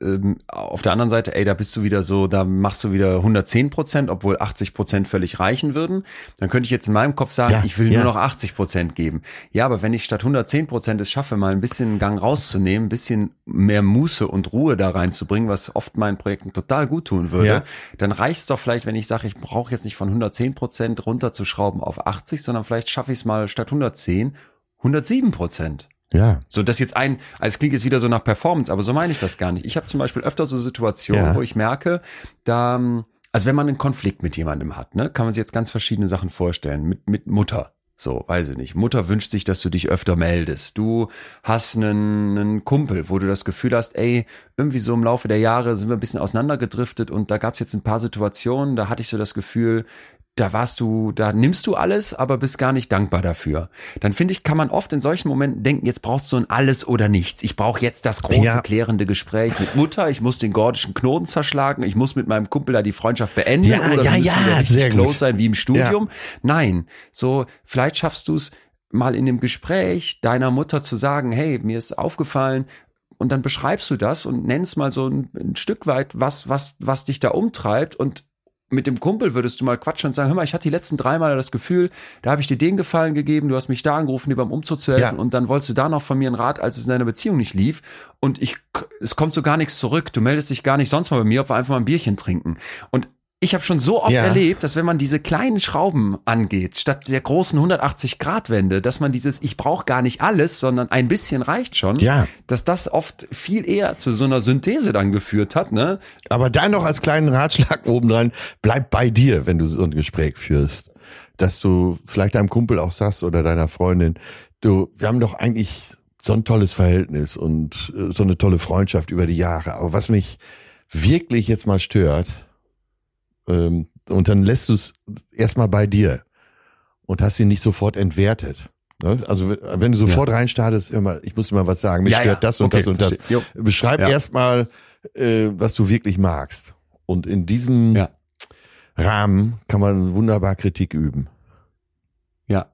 ähm, auf der anderen Seite, ey, da bist du wieder so, da machst du wieder 110 Prozent, obwohl 80 Prozent völlig reichen würden, dann könnte ich jetzt in meinem Kopf sagen, Ja, ich will ja. nur noch 80 Prozent geben. Ja, aber wenn ich statt 110 Prozent es schaffe, mal ein bisschen Gang rauszunehmen, ein bisschen mehr Muße und Ruhe da reinzubringen, was oft meinen Projekten total gut tun würde, Ja. dann reicht es doch vielleicht, wenn ich sage, ich brauche jetzt nicht von 110 Prozent runterzuschrauben auf 80, sondern vielleicht schaffe ich es mal statt 110 107 Prozent. Ja. So, das jetzt ein, also es klingt jetzt wieder so nach Performance, aber so meine ich das gar nicht. Ich habe zum Beispiel öfter so Situationen, Ja. wo ich merke, da, also wenn man einen Konflikt mit jemandem hat, ne, kann man sich jetzt ganz verschiedene Sachen vorstellen. Mit, mit Mutter. So, weiß ich nicht. Mutter wünscht sich, dass du dich öfter meldest. Du hast einen, einen Kumpel, wo du das Gefühl hast, ey, irgendwie so im Laufe der Jahre sind wir ein bisschen auseinandergedriftet und da gab es jetzt ein paar Situationen, da hatte ich so das Gefühl, da warst du, da nimmst du alles, aber bist gar nicht dankbar dafür. Dann finde ich, kann man oft in solchen Momenten denken, jetzt brauchst du ein alles oder nichts. Ich brauche jetzt das große Ja. klärende Gespräch mit Mutter. Ich muss den gordischen Knoten zerschlagen. Ich muss mit meinem Kumpel da die Freundschaft beenden Ja, oder ja, wir ja, richtig sehr gut. close sein wie im Studium. Nein, so vielleicht schaffst du es mal in dem Gespräch deiner Mutter zu sagen, hey, mir ist aufgefallen, und dann beschreibst du das und nennst mal so ein, ein Stück weit, was, was, was dich da umtreibt und mit dem Kumpel würdest du mal quatschen und sagen, hör mal, ich hatte die letzten drei Mal das Gefühl, da habe ich dir den Gefallen gegeben, du hast mich da angerufen, dir beim Umzug zu helfen Ja. und dann wolltest du da noch von mir einen Rat, als es in deiner Beziehung nicht lief. Und ich, es kommt so gar nichts zurück, du meldest dich gar nicht sonst mal bei mir, ob wir einfach mal ein Bierchen trinken. Und ich habe schon so oft Ja. erlebt, dass wenn man diese kleinen Schrauben angeht, statt der großen 180-Grad-Wende, dass man dieses, ich brauche gar nicht alles, sondern ein bisschen reicht schon, Ja. dass das oft viel eher zu so einer Synthese dann geführt hat, ne? Aber dann noch als kleinen Ratschlag obendrein, bleib bei dir, wenn du so ein Gespräch führst. Dass du vielleicht deinem Kumpel auch sagst oder deiner Freundin, du, wir haben doch eigentlich so ein tolles Verhältnis und äh, so eine tolle Freundschaft über die Jahre. Aber was mich wirklich jetzt mal stört, ähm, und dann lässt du es erstmal bei dir und hast ihn nicht sofort entwertet. Ne? Also wenn du sofort reinstartest, hör mal, ich muss mal was sagen, mich Ja, ja. stört das und Okay, das und das. verstehe. Beschreib Ja. erstmal, äh, was du wirklich magst. Und in diesem Ja. Rahmen kann man wunderbar Kritik üben. Ja.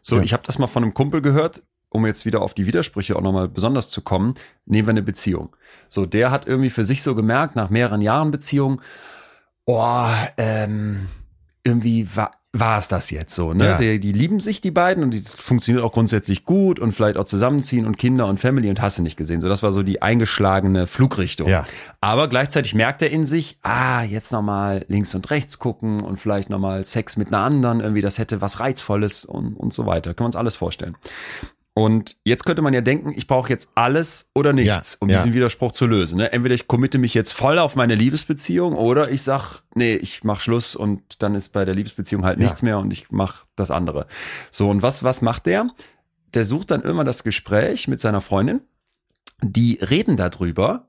So, Ja. ich habe das mal von einem Kumpel gehört, um jetzt wieder auf die Widersprüche auch nochmal besonders zu kommen. Nehmen wir eine Beziehung. So, der hat irgendwie für sich so gemerkt, nach mehreren Jahren Beziehung, oh, ähm, irgendwie war, war es das jetzt so, ne? Ja. Die, die lieben sich, die beiden, und die das funktioniert auch grundsätzlich gut und vielleicht auch zusammenziehen und Kinder und Family und hast du nicht gesehen. So, das war so die eingeschlagene Flugrichtung. Ja. Aber gleichzeitig merkt er in sich, ah, jetzt nochmal links und rechts gucken und vielleicht nochmal Sex mit einer anderen, irgendwie das hätte was Reizvolles und, und so weiter. Können wir uns alles vorstellen. Und jetzt könnte man ja denken, ich brauche jetzt alles oder nichts, Ja, um ja. diesen Widerspruch zu lösen. Ne? Entweder ich committe mich jetzt voll auf meine Liebesbeziehung oder ich sag, nee, ich mach Schluss und dann ist bei der Liebesbeziehung halt Ja. nichts mehr und ich mach das andere. So, und was, was macht der? Der sucht dann immer das Gespräch mit seiner Freundin. Die reden darüber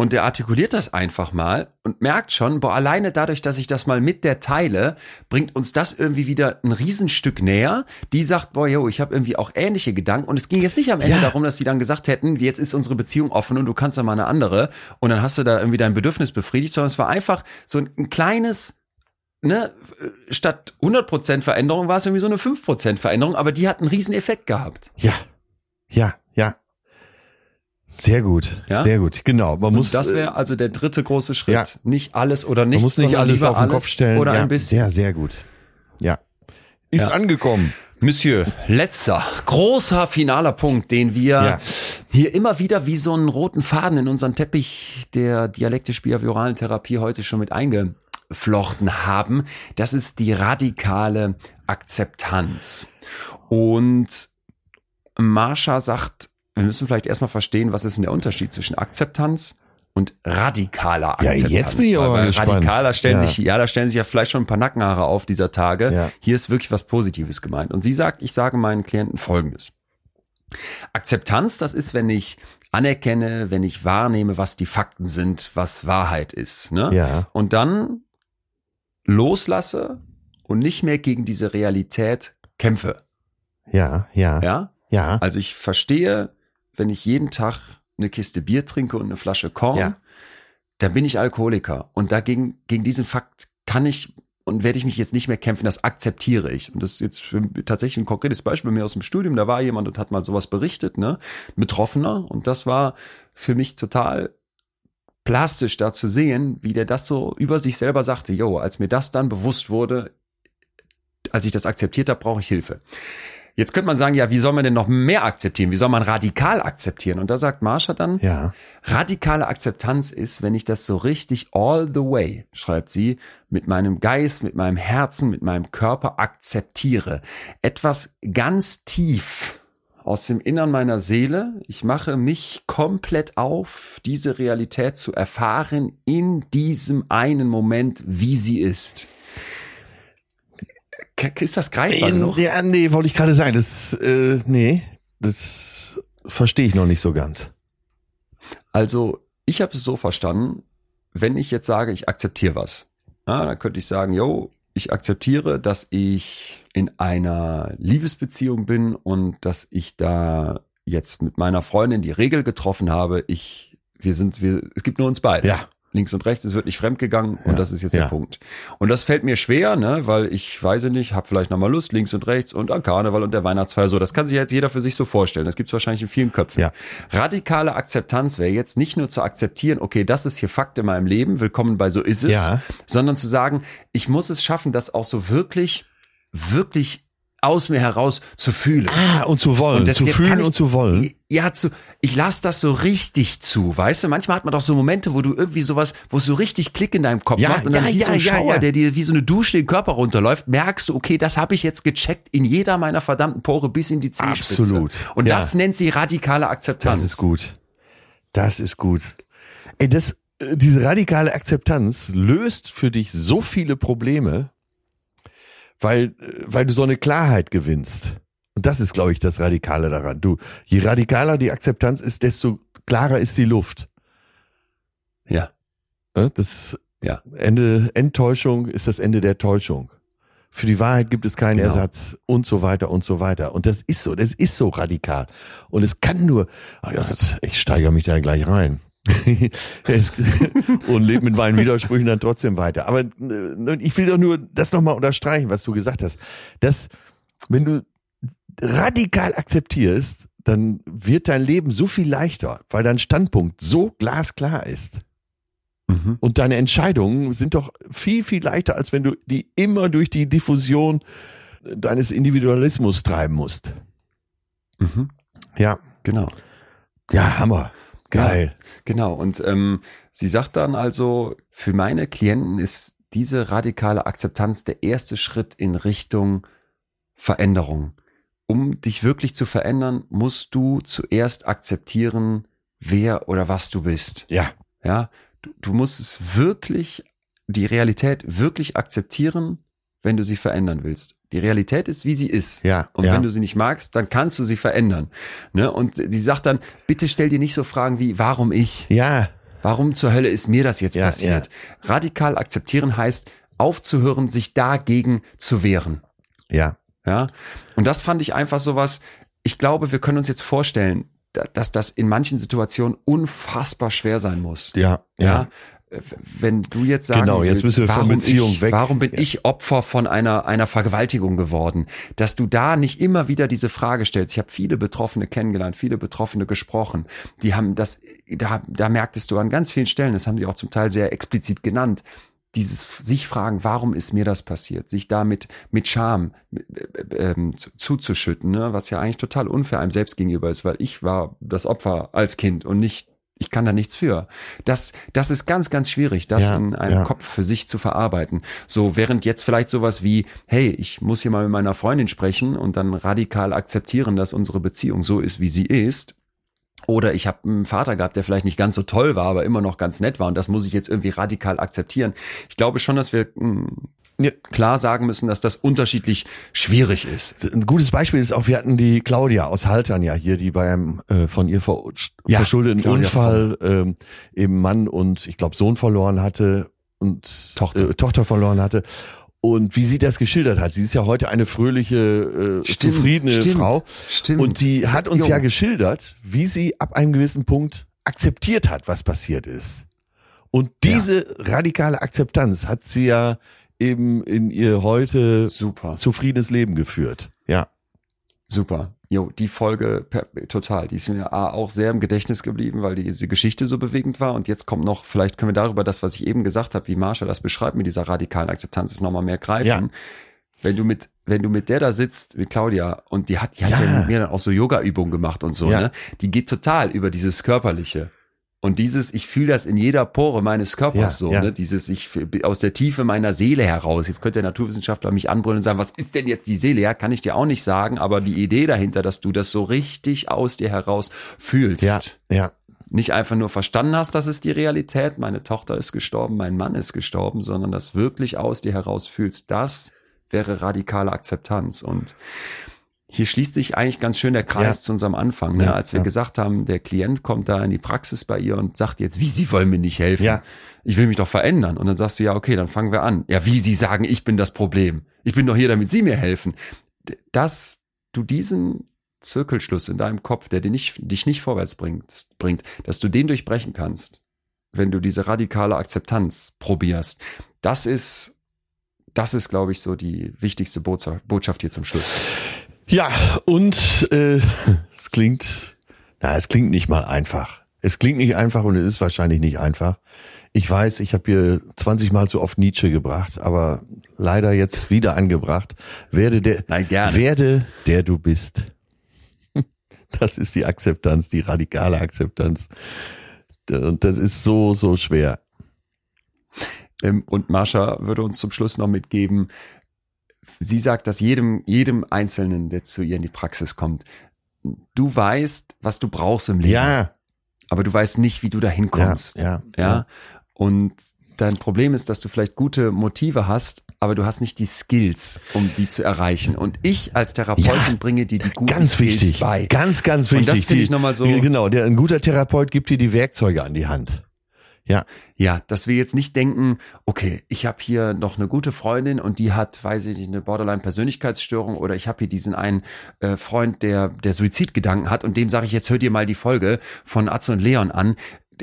und der artikuliert das einfach mal und merkt schon, boah, alleine dadurch, dass ich das mal mit der teile, bringt uns das irgendwie wieder ein Riesenstück näher. Die sagt, boah, yo, ich habe irgendwie auch ähnliche Gedanken. Und es ging jetzt nicht am Ende Ja. darum, dass sie dann gesagt hätten, jetzt ist unsere Beziehung offen und du kannst dann mal eine andere. Und dann hast du da irgendwie dein Bedürfnis befriedigt, sondern es war einfach so ein, ein kleines, ne, statt 100% Veränderung war es irgendwie so eine 5% Veränderung, aber die hat einen riesen Effekt gehabt. Ja, ja. Sehr gut, Ja? sehr gut. Genau. Man muss, und das äh, wäre also der dritte große Schritt. ja. Nicht alles oder nichts. man muss nicht alles auf den Kopf stellen. Oder ja, ein bisschen. Sehr, sehr gut. Ja. Ist Ja. angekommen. Monsieur, letzter, großer finaler Punkt, den wir Ja. hier immer wieder wie so einen roten Faden in unseren Teppich der dialektisch-behavioralen Therapie heute schon mit eingeflochten haben. Das ist die radikale Akzeptanz. Und Marsha sagt, wir müssen vielleicht erstmal verstehen, was ist denn der Unterschied zwischen Akzeptanz und radikaler Ja, Akzeptanz. jetzt bin ich Weil aber bei gespannt. Radikaler stellen Ja. sich, ja, da stellen sich ja vielleicht schon ein paar Nackenhaare auf dieser Tage. Ja. Hier ist wirklich was Positives gemeint. Und sie sagt, ich sage meinen Klienten Folgendes. Akzeptanz, das ist, wenn ich anerkenne, wenn ich wahrnehme, was die Fakten sind, was Wahrheit ist. Ne? Ja. Und dann loslasse und nicht mehr gegen diese Realität kämpfe. Ja, ja, Ja? ja. Also ich verstehe, wenn ich jeden Tag eine Kiste Bier trinke und eine Flasche Korn, Ja. dann bin ich Alkoholiker. Und dagegen, gegen diesen Fakt kann ich und werde ich mich jetzt nicht mehr kämpfen, das akzeptiere ich. Und das ist jetzt für, tatsächlich ein konkretes Beispiel bei mir aus dem Studium. Da war jemand und hat mal sowas berichtet, ne? Betroffener. Und das war für mich total plastisch da zu sehen, wie der das so über sich selber sagte, jo, als mir das dann bewusst wurde, als ich das akzeptiert habe, brauche ich Hilfe. Jetzt könnte man sagen, ja, wie soll man denn noch mehr akzeptieren? Wie soll man radikal akzeptieren? Und da sagt Marsha dann, Ja. radikale Akzeptanz ist, wenn ich das so richtig all the way, schreibt sie, mit meinem Geist, mit meinem Herzen, mit meinem Körper akzeptiere. Etwas ganz tief aus dem Innern meiner Seele. Ich mache mich komplett auf, diese Realität zu erfahren in diesem einen Moment, wie sie ist. Ist das greifbar genug? Ja, nee, wollte ich gerade sagen. Das, äh, nee, das verstehe ich noch nicht so ganz. Also, ich habe es so verstanden, wenn ich jetzt sage, ich akzeptiere was, ja, dann könnte ich sagen, yo, ich akzeptiere, dass ich in einer Liebesbeziehung bin und dass ich da jetzt mit meiner Freundin die Regel getroffen habe, ich, wir sind, wir, es gibt nur uns beide. Ja. Links und rechts, es wird nicht fremdgegangen und Ja. das ist jetzt Ja. der Punkt. Und das fällt mir schwer, ne, weil ich weiß ich nicht, habe vielleicht nochmal Lust, links und rechts und an Karneval und der Weihnachtsfeier so. Das kann sich jetzt jeder für sich so vorstellen. Das gibt's wahrscheinlich in vielen Köpfen. Ja. Radikale Akzeptanz wäre jetzt nicht nur zu akzeptieren, okay, das ist hier Fakt in meinem Leben, willkommen bei so ist es, Ja. sondern zu sagen, ich muss es schaffen, das auch so wirklich, wirklich aus mir heraus zu fühlen. Ah, und zu wollen, das zu fühlen ich- und zu wollen. Ja, zu, ich lasse das so richtig zu, weißt du? Manchmal hat man doch so Momente, wo du irgendwie sowas, wo es so richtig Klick in deinem Kopf Ja, macht und dann ja, wie ja, so ein ja, Schauer, ja. der dir wie so eine Dusche den Körper runterläuft, merkst du, okay, das habe ich jetzt gecheckt in jeder meiner verdammten Pore bis in die Zehenspitze. Absolut, Und ja. das nennt sie radikale Akzeptanz. Das ist gut. Das ist gut. Ey, das, äh, diese radikale Akzeptanz löst für dich so viele Probleme, weil, äh, weil du so eine Klarheit gewinnst. Und das ist, glaube ich, das Radikale daran. Du, je radikaler die Akzeptanz ist, desto klarer ist die Luft. Ja. Ne? Das Ja. Ende, Enttäuschung ist das Ende der Täuschung. Für die Wahrheit gibt es keinen Genau. Ersatz und so weiter und so weiter. Und das ist so, das ist so radikal. Und es kann nur, Gott, ich steigere mich da gleich rein. Und lebe mit meinen Widersprüchen dann trotzdem weiter. Aber äh, ich will doch nur das nochmal unterstreichen, was du gesagt hast. Dass, wenn du radikal akzeptierst, dann wird dein Leben so viel leichter, weil dein Standpunkt so glasklar ist. Mhm. Und deine Entscheidungen sind doch viel, viel leichter, als wenn du die immer durch die Diffusion deines Individualismus treiben musst. Mhm. Ja, Genau. ja, Hammer. Geil. Genau. Und ähm, sie sagt dann also, für meine Klienten ist diese radikale Akzeptanz der erste Schritt in Richtung Veränderung. Um dich wirklich zu verändern, musst du zuerst akzeptieren, wer oder was du bist. Ja, Ja, du, du musst es wirklich, die Realität wirklich akzeptieren, wenn du sie verändern willst. Die Realität ist, wie sie ist. ja, Und ja. wenn du sie nicht magst, dann kannst du sie verändern. Ne? Und sie sagt dann, bitte stell dir nicht so Fragen wie, warum ich? ja, Warum zur Hölle ist mir das jetzt Ja, passiert? Radikal akzeptieren heißt, aufzuhören, sich dagegen zu wehren. ja, Ja, und das fand ich einfach sowas. Ich glaube, wir können uns jetzt vorstellen, da- dass das in manchen Situationen unfassbar schwer sein muss. ja, Ja. Wenn du jetzt sagen Genau, jetzt willst, müssen wir von warum Beziehung ich, weg. Warum bin Ja. ich Opfer von einer, einer Vergewaltigung geworden? Dass du da nicht immer wieder diese Frage stellst. Ich habe viele Betroffene kennengelernt, viele Betroffene gesprochen. Die haben das, da, da merktest du an ganz vielen Stellen, das haben sie auch zum Teil sehr explizit genannt, dieses sich fragen, warum ist mir das passiert? Sich damit mit Scham äh, ähm, zu- zuzuschütten, ne? was ja eigentlich total unfair einem selbst gegenüber ist, weil ich war das Opfer als Kind und nicht ich kann da nichts für. Das, das ist ganz, ganz schwierig, das Ja, in einem ja. Kopf für sich zu verarbeiten. So, während jetzt vielleicht sowas wie, hey, ich muss hier mal mit meiner Freundin sprechen und dann radikal akzeptieren, dass unsere Beziehung so ist, wie sie ist. Oder ich habe einen Vater gehabt, der vielleicht nicht ganz so toll war, aber immer noch ganz nett war und das muss ich jetzt irgendwie radikal akzeptieren. Ich glaube schon, dass wir mh, Ja. klar sagen müssen, dass das unterschiedlich schwierig ist. Ein gutes Beispiel ist auch, wir hatten die Claudia aus Haltern ja hier, die bei einem äh, von ihr ver Ja, verschuldeten Claudia Unfall ähm, eben Mann und ich glaube Sohn verloren hatte und Tochter. Äh, Tochter verloren hatte. Und wie sie das geschildert hat, sie ist ja heute eine fröhliche, äh, Stimmt, zufriedene stimmt, Frau. stimmt. Und die hat uns Jo. ja geschildert, wie sie ab einem gewissen Punkt akzeptiert hat, was passiert ist. Und diese radikale Akzeptanz hat sie ja eben in ihr heute Super. zufriedenes Leben geführt. Ja. Super. Jo, die Folge total. Die ist mir auch sehr im Gedächtnis geblieben, weil diese Geschichte so bewegend war. Und jetzt kommt noch, vielleicht können wir darüber das, was ich eben gesagt habe, wie Marsha das beschreibt mit dieser radikalen Akzeptanz, ist nochmal mehr greifen. Ja. Wenn du mit, wenn du mit der da sitzt, wie Claudia, und die hat, die hat Ja. ja mit mir dann auch so Yoga-Übungen gemacht und so, Ja. ne? Die geht total über dieses Körperliche. Und dieses, ich fühle das in jeder Pore meines Körpers Ja, so, ja. ne? Dieses, ich aus der Tiefe meiner Seele heraus. Jetzt könnte der Naturwissenschaftler mich anbrüllen und sagen, was ist denn jetzt die Seele? Ja, kann ich dir auch nicht sagen, aber die Idee dahinter, dass du das so richtig aus dir heraus fühlst. Ja. Ja. Nicht einfach nur verstanden hast, das ist die Realität, meine Tochter ist gestorben, mein Mann ist gestorben, sondern das wirklich aus dir heraus fühlst, das wäre radikale Akzeptanz. Und hier schließt sich eigentlich ganz schön der Kreis Ja. zu unserem Anfang, ne? Ja, als wir ja. gesagt haben, der Klient kommt da in die Praxis bei ihr und sagt jetzt, wie, Sie wollen mir nicht helfen. Ja. Ich will mich doch verändern. Und dann sagst du, ja, okay, dann fangen wir an. Ja, wie Sie sagen, ich bin das Problem. Ich bin doch hier, damit Sie mir helfen. Dass du diesen Zirkelschluss in deinem Kopf, der dir nicht, dich nicht vorwärts bringt, bringt, dass du den durchbrechen kannst, wenn du diese radikale Akzeptanz probierst, das ist, das ist, glaube ich, so die wichtigste Botschaft hier zum Schluss. Ja, und äh, es klingt, na, es klingt nicht mal einfach. Es klingt nicht einfach und es ist wahrscheinlich nicht einfach. Ich weiß, ich habe hier 20 Mal zu oft Nietzsche gebracht, aber leider jetzt wieder angebracht. Werde der, Nein, gerne. werde der du bist. Das ist die Akzeptanz, die radikale Akzeptanz. Und das ist so, so schwer. Ähm, Und Marsha würde uns zum Schluss noch mitgeben, sie sagt, dass jedem, jedem Einzelnen, der zu ihr in die Praxis kommt, du weißt, was du brauchst im Leben, Ja, aber du weißt nicht, wie du dahin ja, kommst. ja, ja. Und dein Problem ist, dass du vielleicht gute Motive hast, aber du hast nicht die Skills, um die zu erreichen. Und ich als Therapeutin Ja, bringe dir die guten Ganz Skills wichtig, bei. ganz, ganz Und wichtig. das finde ich nochmal so- Genau, der, ein guter Therapeut gibt dir die Werkzeuge an die Hand. Ja, Ja, dass wir jetzt nicht denken, okay, ich habe hier noch eine gute Freundin und die hat, weiß ich nicht, eine Borderline-Persönlichkeitsstörung oder ich habe hier diesen einen äh, Freund, der der Suizidgedanken hat und dem sage ich jetzt, hör dir mal die Folge von Atze und Leon an.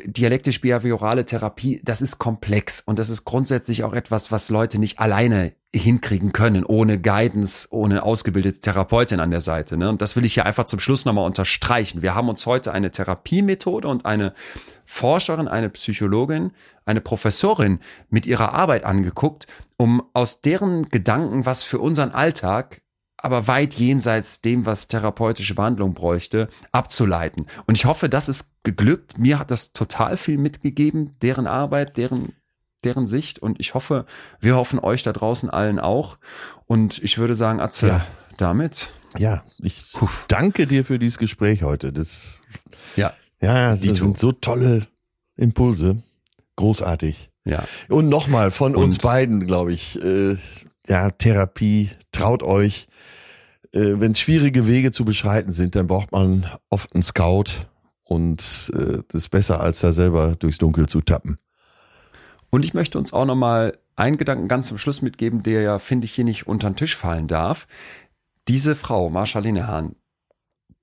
Dialektisch-behaviorale Therapie, das ist komplex und das ist grundsätzlich auch etwas, was Leute nicht alleine hinkriegen können, ohne Guidance, ohne ausgebildete Therapeutin an der Seite. Ne? Und das will ich hier einfach zum Schluss nochmal unterstreichen. Wir haben uns heute eine Therapiemethode und eine Forscherin, eine Psychologin, eine Professorin mit ihrer Arbeit angeguckt, um aus deren Gedanken, was für unseren Alltag aber weit jenseits dem, was therapeutische Behandlung bräuchte, abzuleiten. Und ich hoffe, das ist geglückt. Mir hat das total viel mitgegeben, deren Arbeit, deren, deren Sicht. Und ich hoffe, wir hoffen euch da draußen allen auch. Und ich würde sagen, Atze, Ja. damit. ja, ich Puff. danke dir für dieses Gespräch heute. Das, Ja, ja, das Dito. sind so tolle Impulse. Großartig. ja. Und nochmal von uns Und- beiden, glaube ich, äh, ja, Therapie, traut euch. Äh, Wenn schwierige Wege zu beschreiten sind, dann braucht man oft einen Scout und äh, das ist besser, als da selber durchs Dunkel zu tappen. Und ich möchte uns auch nochmal einen Gedanken ganz zum Schluss mitgeben, der ja, finde ich, hier nicht unter den Tisch fallen darf. Diese Frau, Marsha Linehan,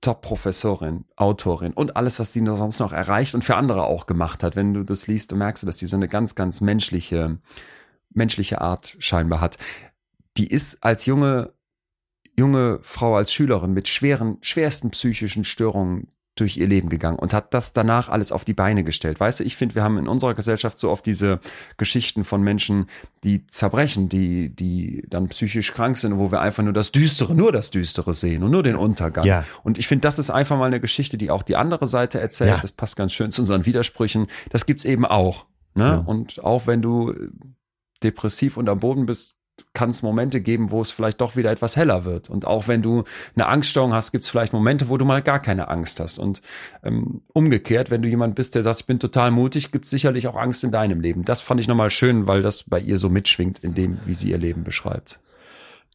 Top-Professorin, Autorin und alles, was sie sonst noch erreicht und für andere auch gemacht hat. Wenn du das liest, dann merkst du, dass die so eine ganz, ganz menschliche, menschliche Art scheinbar hat. Die ist als junge, junge Frau, als Schülerin mit schweren, schwersten psychischen Störungen durch ihr Leben gegangen und hat das danach alles auf die Beine gestellt. Weißt du, ich finde, wir haben in unserer Gesellschaft so oft diese Geschichten von Menschen, die zerbrechen, die, die dann psychisch krank sind, wo wir einfach nur das Düstere, nur das Düstere sehen und nur den Untergang. Ja. Und ich finde, das ist einfach mal eine Geschichte, die auch die andere Seite erzählt. Ja. Das passt ganz schön zu unseren Widersprüchen. Das gibt's eben auch. Ne? Ja. Und auch wenn du depressiv und am Boden bist, kann es Momente geben, wo es vielleicht doch wieder etwas heller wird. Und auch wenn du eine Angststörung hast, gibt es vielleicht Momente, wo du mal gar keine Angst hast. Und ähm, umgekehrt, wenn du jemand bist, der sagt, ich bin total mutig, gibt es sicherlich auch Angst in deinem Leben. Das fand ich nochmal schön, weil das bei ihr so mitschwingt in dem, wie sie ihr Leben beschreibt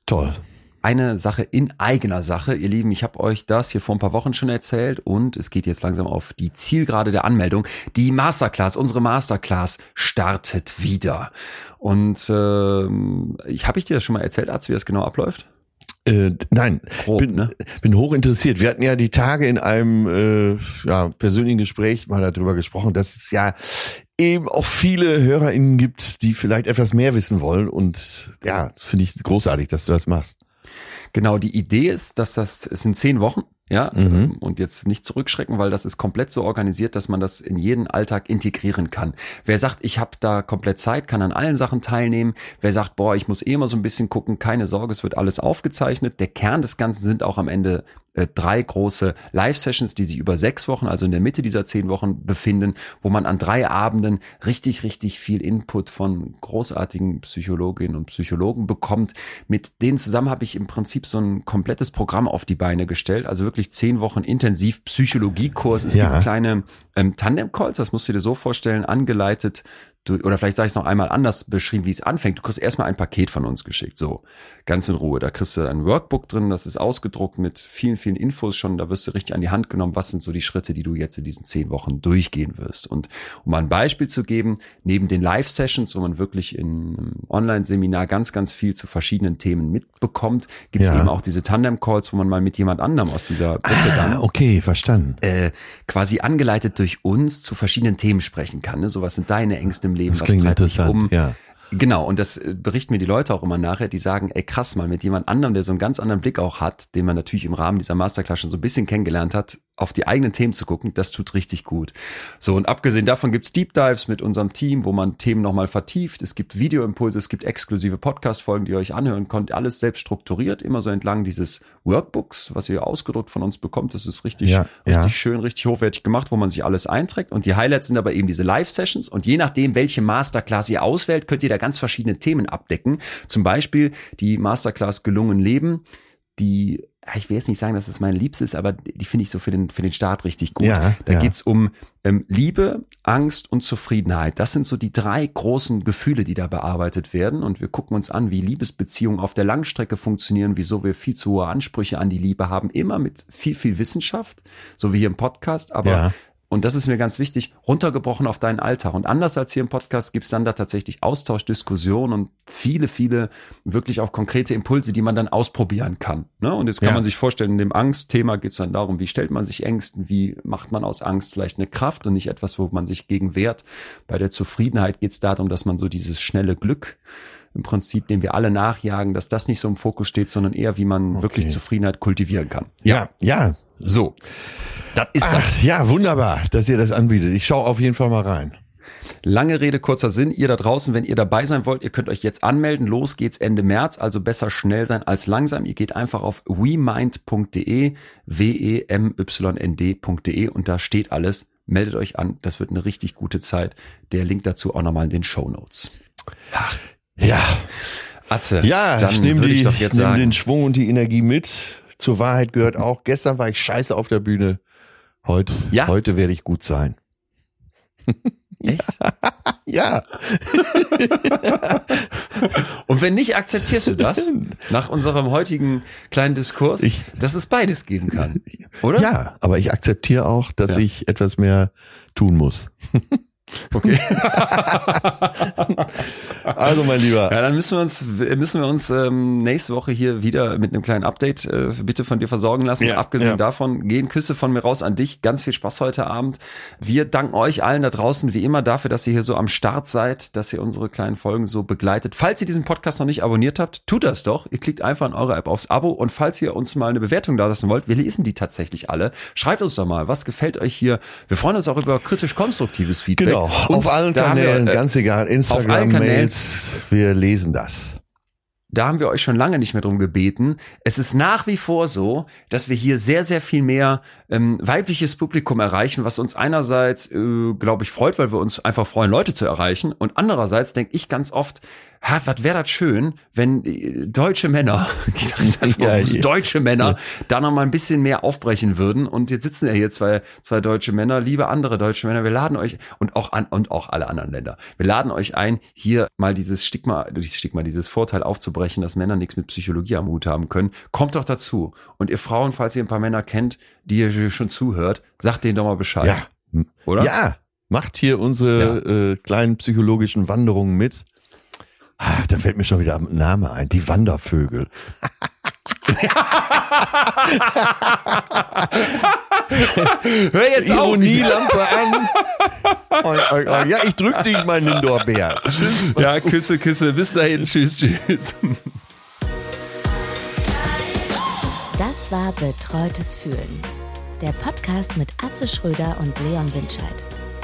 Toll. Eine Sache in eigener Sache. Ihr Lieben, ich habe euch das hier vor ein paar Wochen schon erzählt und es geht jetzt langsam auf die Zielgerade der Anmeldung. Die Masterclass, unsere Masterclass startet wieder. Und ähm, ich habe ich dir das schon mal erzählt, Arzt, wie das genau abläuft? Äh, nein, Grob, bin, ne? bin hoch interessiert. Wir hatten ja die Tage in einem äh, ja, persönlichen Gespräch mal darüber gesprochen, dass es ja eben auch viele HörerInnen gibt, die vielleicht etwas mehr wissen wollen. Und ja, finde ich großartig, dass du das machst. Genau, die Idee ist, dass das, es sind zehn Wochen, ja, Mhm. ähm, und jetzt nicht zurückschrecken, weil das ist komplett so organisiert, dass man das in jeden Alltag integrieren kann. Wer sagt, ich habe da komplett Zeit, kann an allen Sachen teilnehmen. Wer sagt, boah, ich muss eh immer so ein bisschen gucken, keine Sorge, es wird alles aufgezeichnet. Der Kern des Ganzen sind auch am Ende äh, drei große Live-Sessions, die sich über sechs Wochen, also in der Mitte dieser zehn Wochen befinden, wo man an drei Abenden richtig, richtig viel Input von großartigen Psychologinnen und Psychologen bekommt. Mit denen zusammen habe ich im Prinzip so ein komplettes Programm auf die Beine gestellt, also wirklich zehn Wochen intensiv Psychologiekurs. Es Ja. gibt kleine ähm, Tandem-Calls, das musst du dir so vorstellen, angeleitet durch, oder vielleicht sage ich es noch einmal anders beschrieben, wie es anfängt. Du kriegst erstmal ein Paket von uns geschickt, so ganz in Ruhe. Da kriegst du ein Workbook drin, das ist ausgedruckt mit vielen, vielen Infos schon. Da wirst du richtig an die Hand genommen, was sind so die Schritte, die du jetzt in diesen zehn Wochen durchgehen wirst. Und um mal ein Beispiel zu geben, neben den Live-Sessions, wo man wirklich in einem Online-Seminar ganz, ganz viel zu verschiedenen Themen mitbekommt, gibt es Ja. eben auch diese Tandem-Calls, wo man mal mit jemand anderem aus dieser Gruppe dann Ah, okay, verstanden. äh, quasi angeleitet durch uns zu verschiedenen Themen sprechen kann. Ne? So was sind deine Ängste im Leben, Das was klingt interessant, um. ja. Genau, und das äh, berichten mir die Leute auch immer nachher, die sagen, ey krass mal, mit jemand anderem, der so einen ganz anderen Blick auch hat, den man natürlich im Rahmen dieser Masterclass schon so ein bisschen kennengelernt hat, auf die eigenen Themen zu gucken, das tut richtig gut. So, und abgesehen davon gibt's Deep Dives mit unserem Team, wo man Themen nochmal vertieft. Es gibt Videoimpulse, es gibt exklusive Podcast-Folgen, die ihr euch anhören könnt. Alles selbst strukturiert, immer so entlang dieses Workbooks, was ihr ausgedruckt von uns bekommt. Das ist richtig, Ja, richtig ja. schön, richtig hochwertig gemacht, wo man sich alles einträgt. Und die Highlights sind aber eben diese Live-Sessions. Und je nachdem, welche Masterclass ihr auswählt, könnt ihr da ganz verschiedene Themen abdecken. Zum Beispiel die Masterclass Gelungen Leben, die, ich will jetzt nicht sagen, dass das mein Liebstes ist, aber die finde ich so für den, für den Start richtig gut. Ja, da ja. geht's um ähm, Liebe, Angst und Zufriedenheit. Das sind so die drei großen Gefühle, die da bearbeitet werden. Und wir gucken uns an, wie Liebesbeziehungen auf der Langstrecke funktionieren, wieso wir viel zu hohe Ansprüche an die Liebe haben. Immer mit viel, viel Wissenschaft, so wie hier im Podcast, aber Ja. Und das ist mir ganz wichtig, runtergebrochen auf deinen Alltag. Und anders als hier im Podcast gibt's dann da tatsächlich Austausch, Diskussion und viele, viele wirklich auch konkrete Impulse, die man dann ausprobieren kann. Ne? Und jetzt kann Ja. man sich vorstellen, in dem Angstthema geht's dann darum, wie stellt man sich Ängsten, wie macht man aus Angst vielleicht eine Kraft und nicht etwas, wo man sich gegen wehrt. Bei der Zufriedenheit geht's darum, dass man so dieses schnelle Glück im Prinzip, dem wir alle nachjagen, dass das nicht so im Fokus steht, sondern eher, wie man Okay. wirklich Zufriedenheit kultivieren kann. Ja, ja. So, das ist das. Ach, ja, wunderbar, dass ihr das anbietet. Ich schaue auf jeden Fall mal rein. Lange Rede, kurzer Sinn. Ihr da draußen, wenn ihr dabei sein wollt, ihr könnt euch jetzt anmelden. Los geht's Ende März, also besser schnell sein als langsam. Ihr geht einfach auf wemind.de, E w-e-m-y-n-d.de und da steht alles. Meldet euch an. Das wird eine richtig gute Zeit. Der Link dazu auch nochmal in den Show Notes. Ja, Atze, ja, dann ich nehme nehm den. Schwung und die Energie mit. Zur Wahrheit gehört auch, gestern war ich scheiße auf der Bühne. Heute, Ja? heute werde ich gut sein. Echt? Ja, Und wenn nicht, akzeptierst du das? Nach unserem heutigen kleinen Diskurs, Ich- dass es beides geben kann. Oder? ja, aber ich akzeptiere auch, dass Ja. ich etwas mehr tun muss. Okay. Also, mein Lieber. Ja, dann müssen wir uns, müssen wir uns ähm, nächste Woche hier wieder mit einem kleinen Update äh, bitte von dir versorgen lassen. Ja, Abgesehen ja. davon, gehen Küsse von mir raus an dich. Ganz viel Spaß heute Abend. Wir danken euch allen da draußen wie immer dafür, dass ihr hier so am Start seid, dass ihr unsere kleinen Folgen so begleitet. Falls ihr diesen Podcast noch nicht abonniert habt, tut das doch. Ihr klickt einfach in eure App aufs Abo und falls ihr uns mal eine Bewertung da lassen wollt, wir lesen die tatsächlich alle. Schreibt uns doch mal, was gefällt euch hier? Wir freuen uns auch über kritisch-konstruktives Feedback. Genau, Und auf allen haben wir, Kanälen, äh, ganz egal, Instagram, Kanälen. Mails, wir lesen das. da haben wir euch schon lange nicht mehr drum gebeten. Es ist nach wie vor so, dass wir hier sehr, sehr viel mehr ähm, weibliches Publikum erreichen, was uns einerseits, äh, glaube ich, freut, weil wir uns einfach freuen, Leute zu erreichen. Und andererseits denke ich ganz oft, ha, was wäre das schön, wenn äh, deutsche Männer, ich sage jetzt einfach Ja, ja. deutsche Männer, da noch mal ein bisschen mehr aufbrechen würden. Und jetzt sitzen ja hier zwei, zwei deutsche Männer, liebe andere deutsche Männer, wir laden euch und auch an und auch alle anderen Länder. Wir laden euch ein, hier mal dieses Stigma, dieses Stigma, dieses Vorteil aufzubrechen, dass Männer nichts mit Psychologie am Hut haben können. Kommt doch dazu. Und ihr Frauen, falls ihr ein paar Männer kennt, die ihr schon zuhört, sagt denen doch mal Bescheid. Ja, Oder? ja, macht hier unsere äh, kleinen psychologischen Wanderungen mit. Ah, da fällt mir schon wieder ein Name ein, die Wandervögel. Hör jetzt. Ironielampe an. Oi, oi, oi. Ja, ich drück dich, mein Lindor-Bär. Tschüss. Ja, Küsse, Küsse. Bis dahin. Tschüss, tschüss. Das war Betreutes Fühlen. Der Podcast mit Atze Schröder und Leon Winscheid.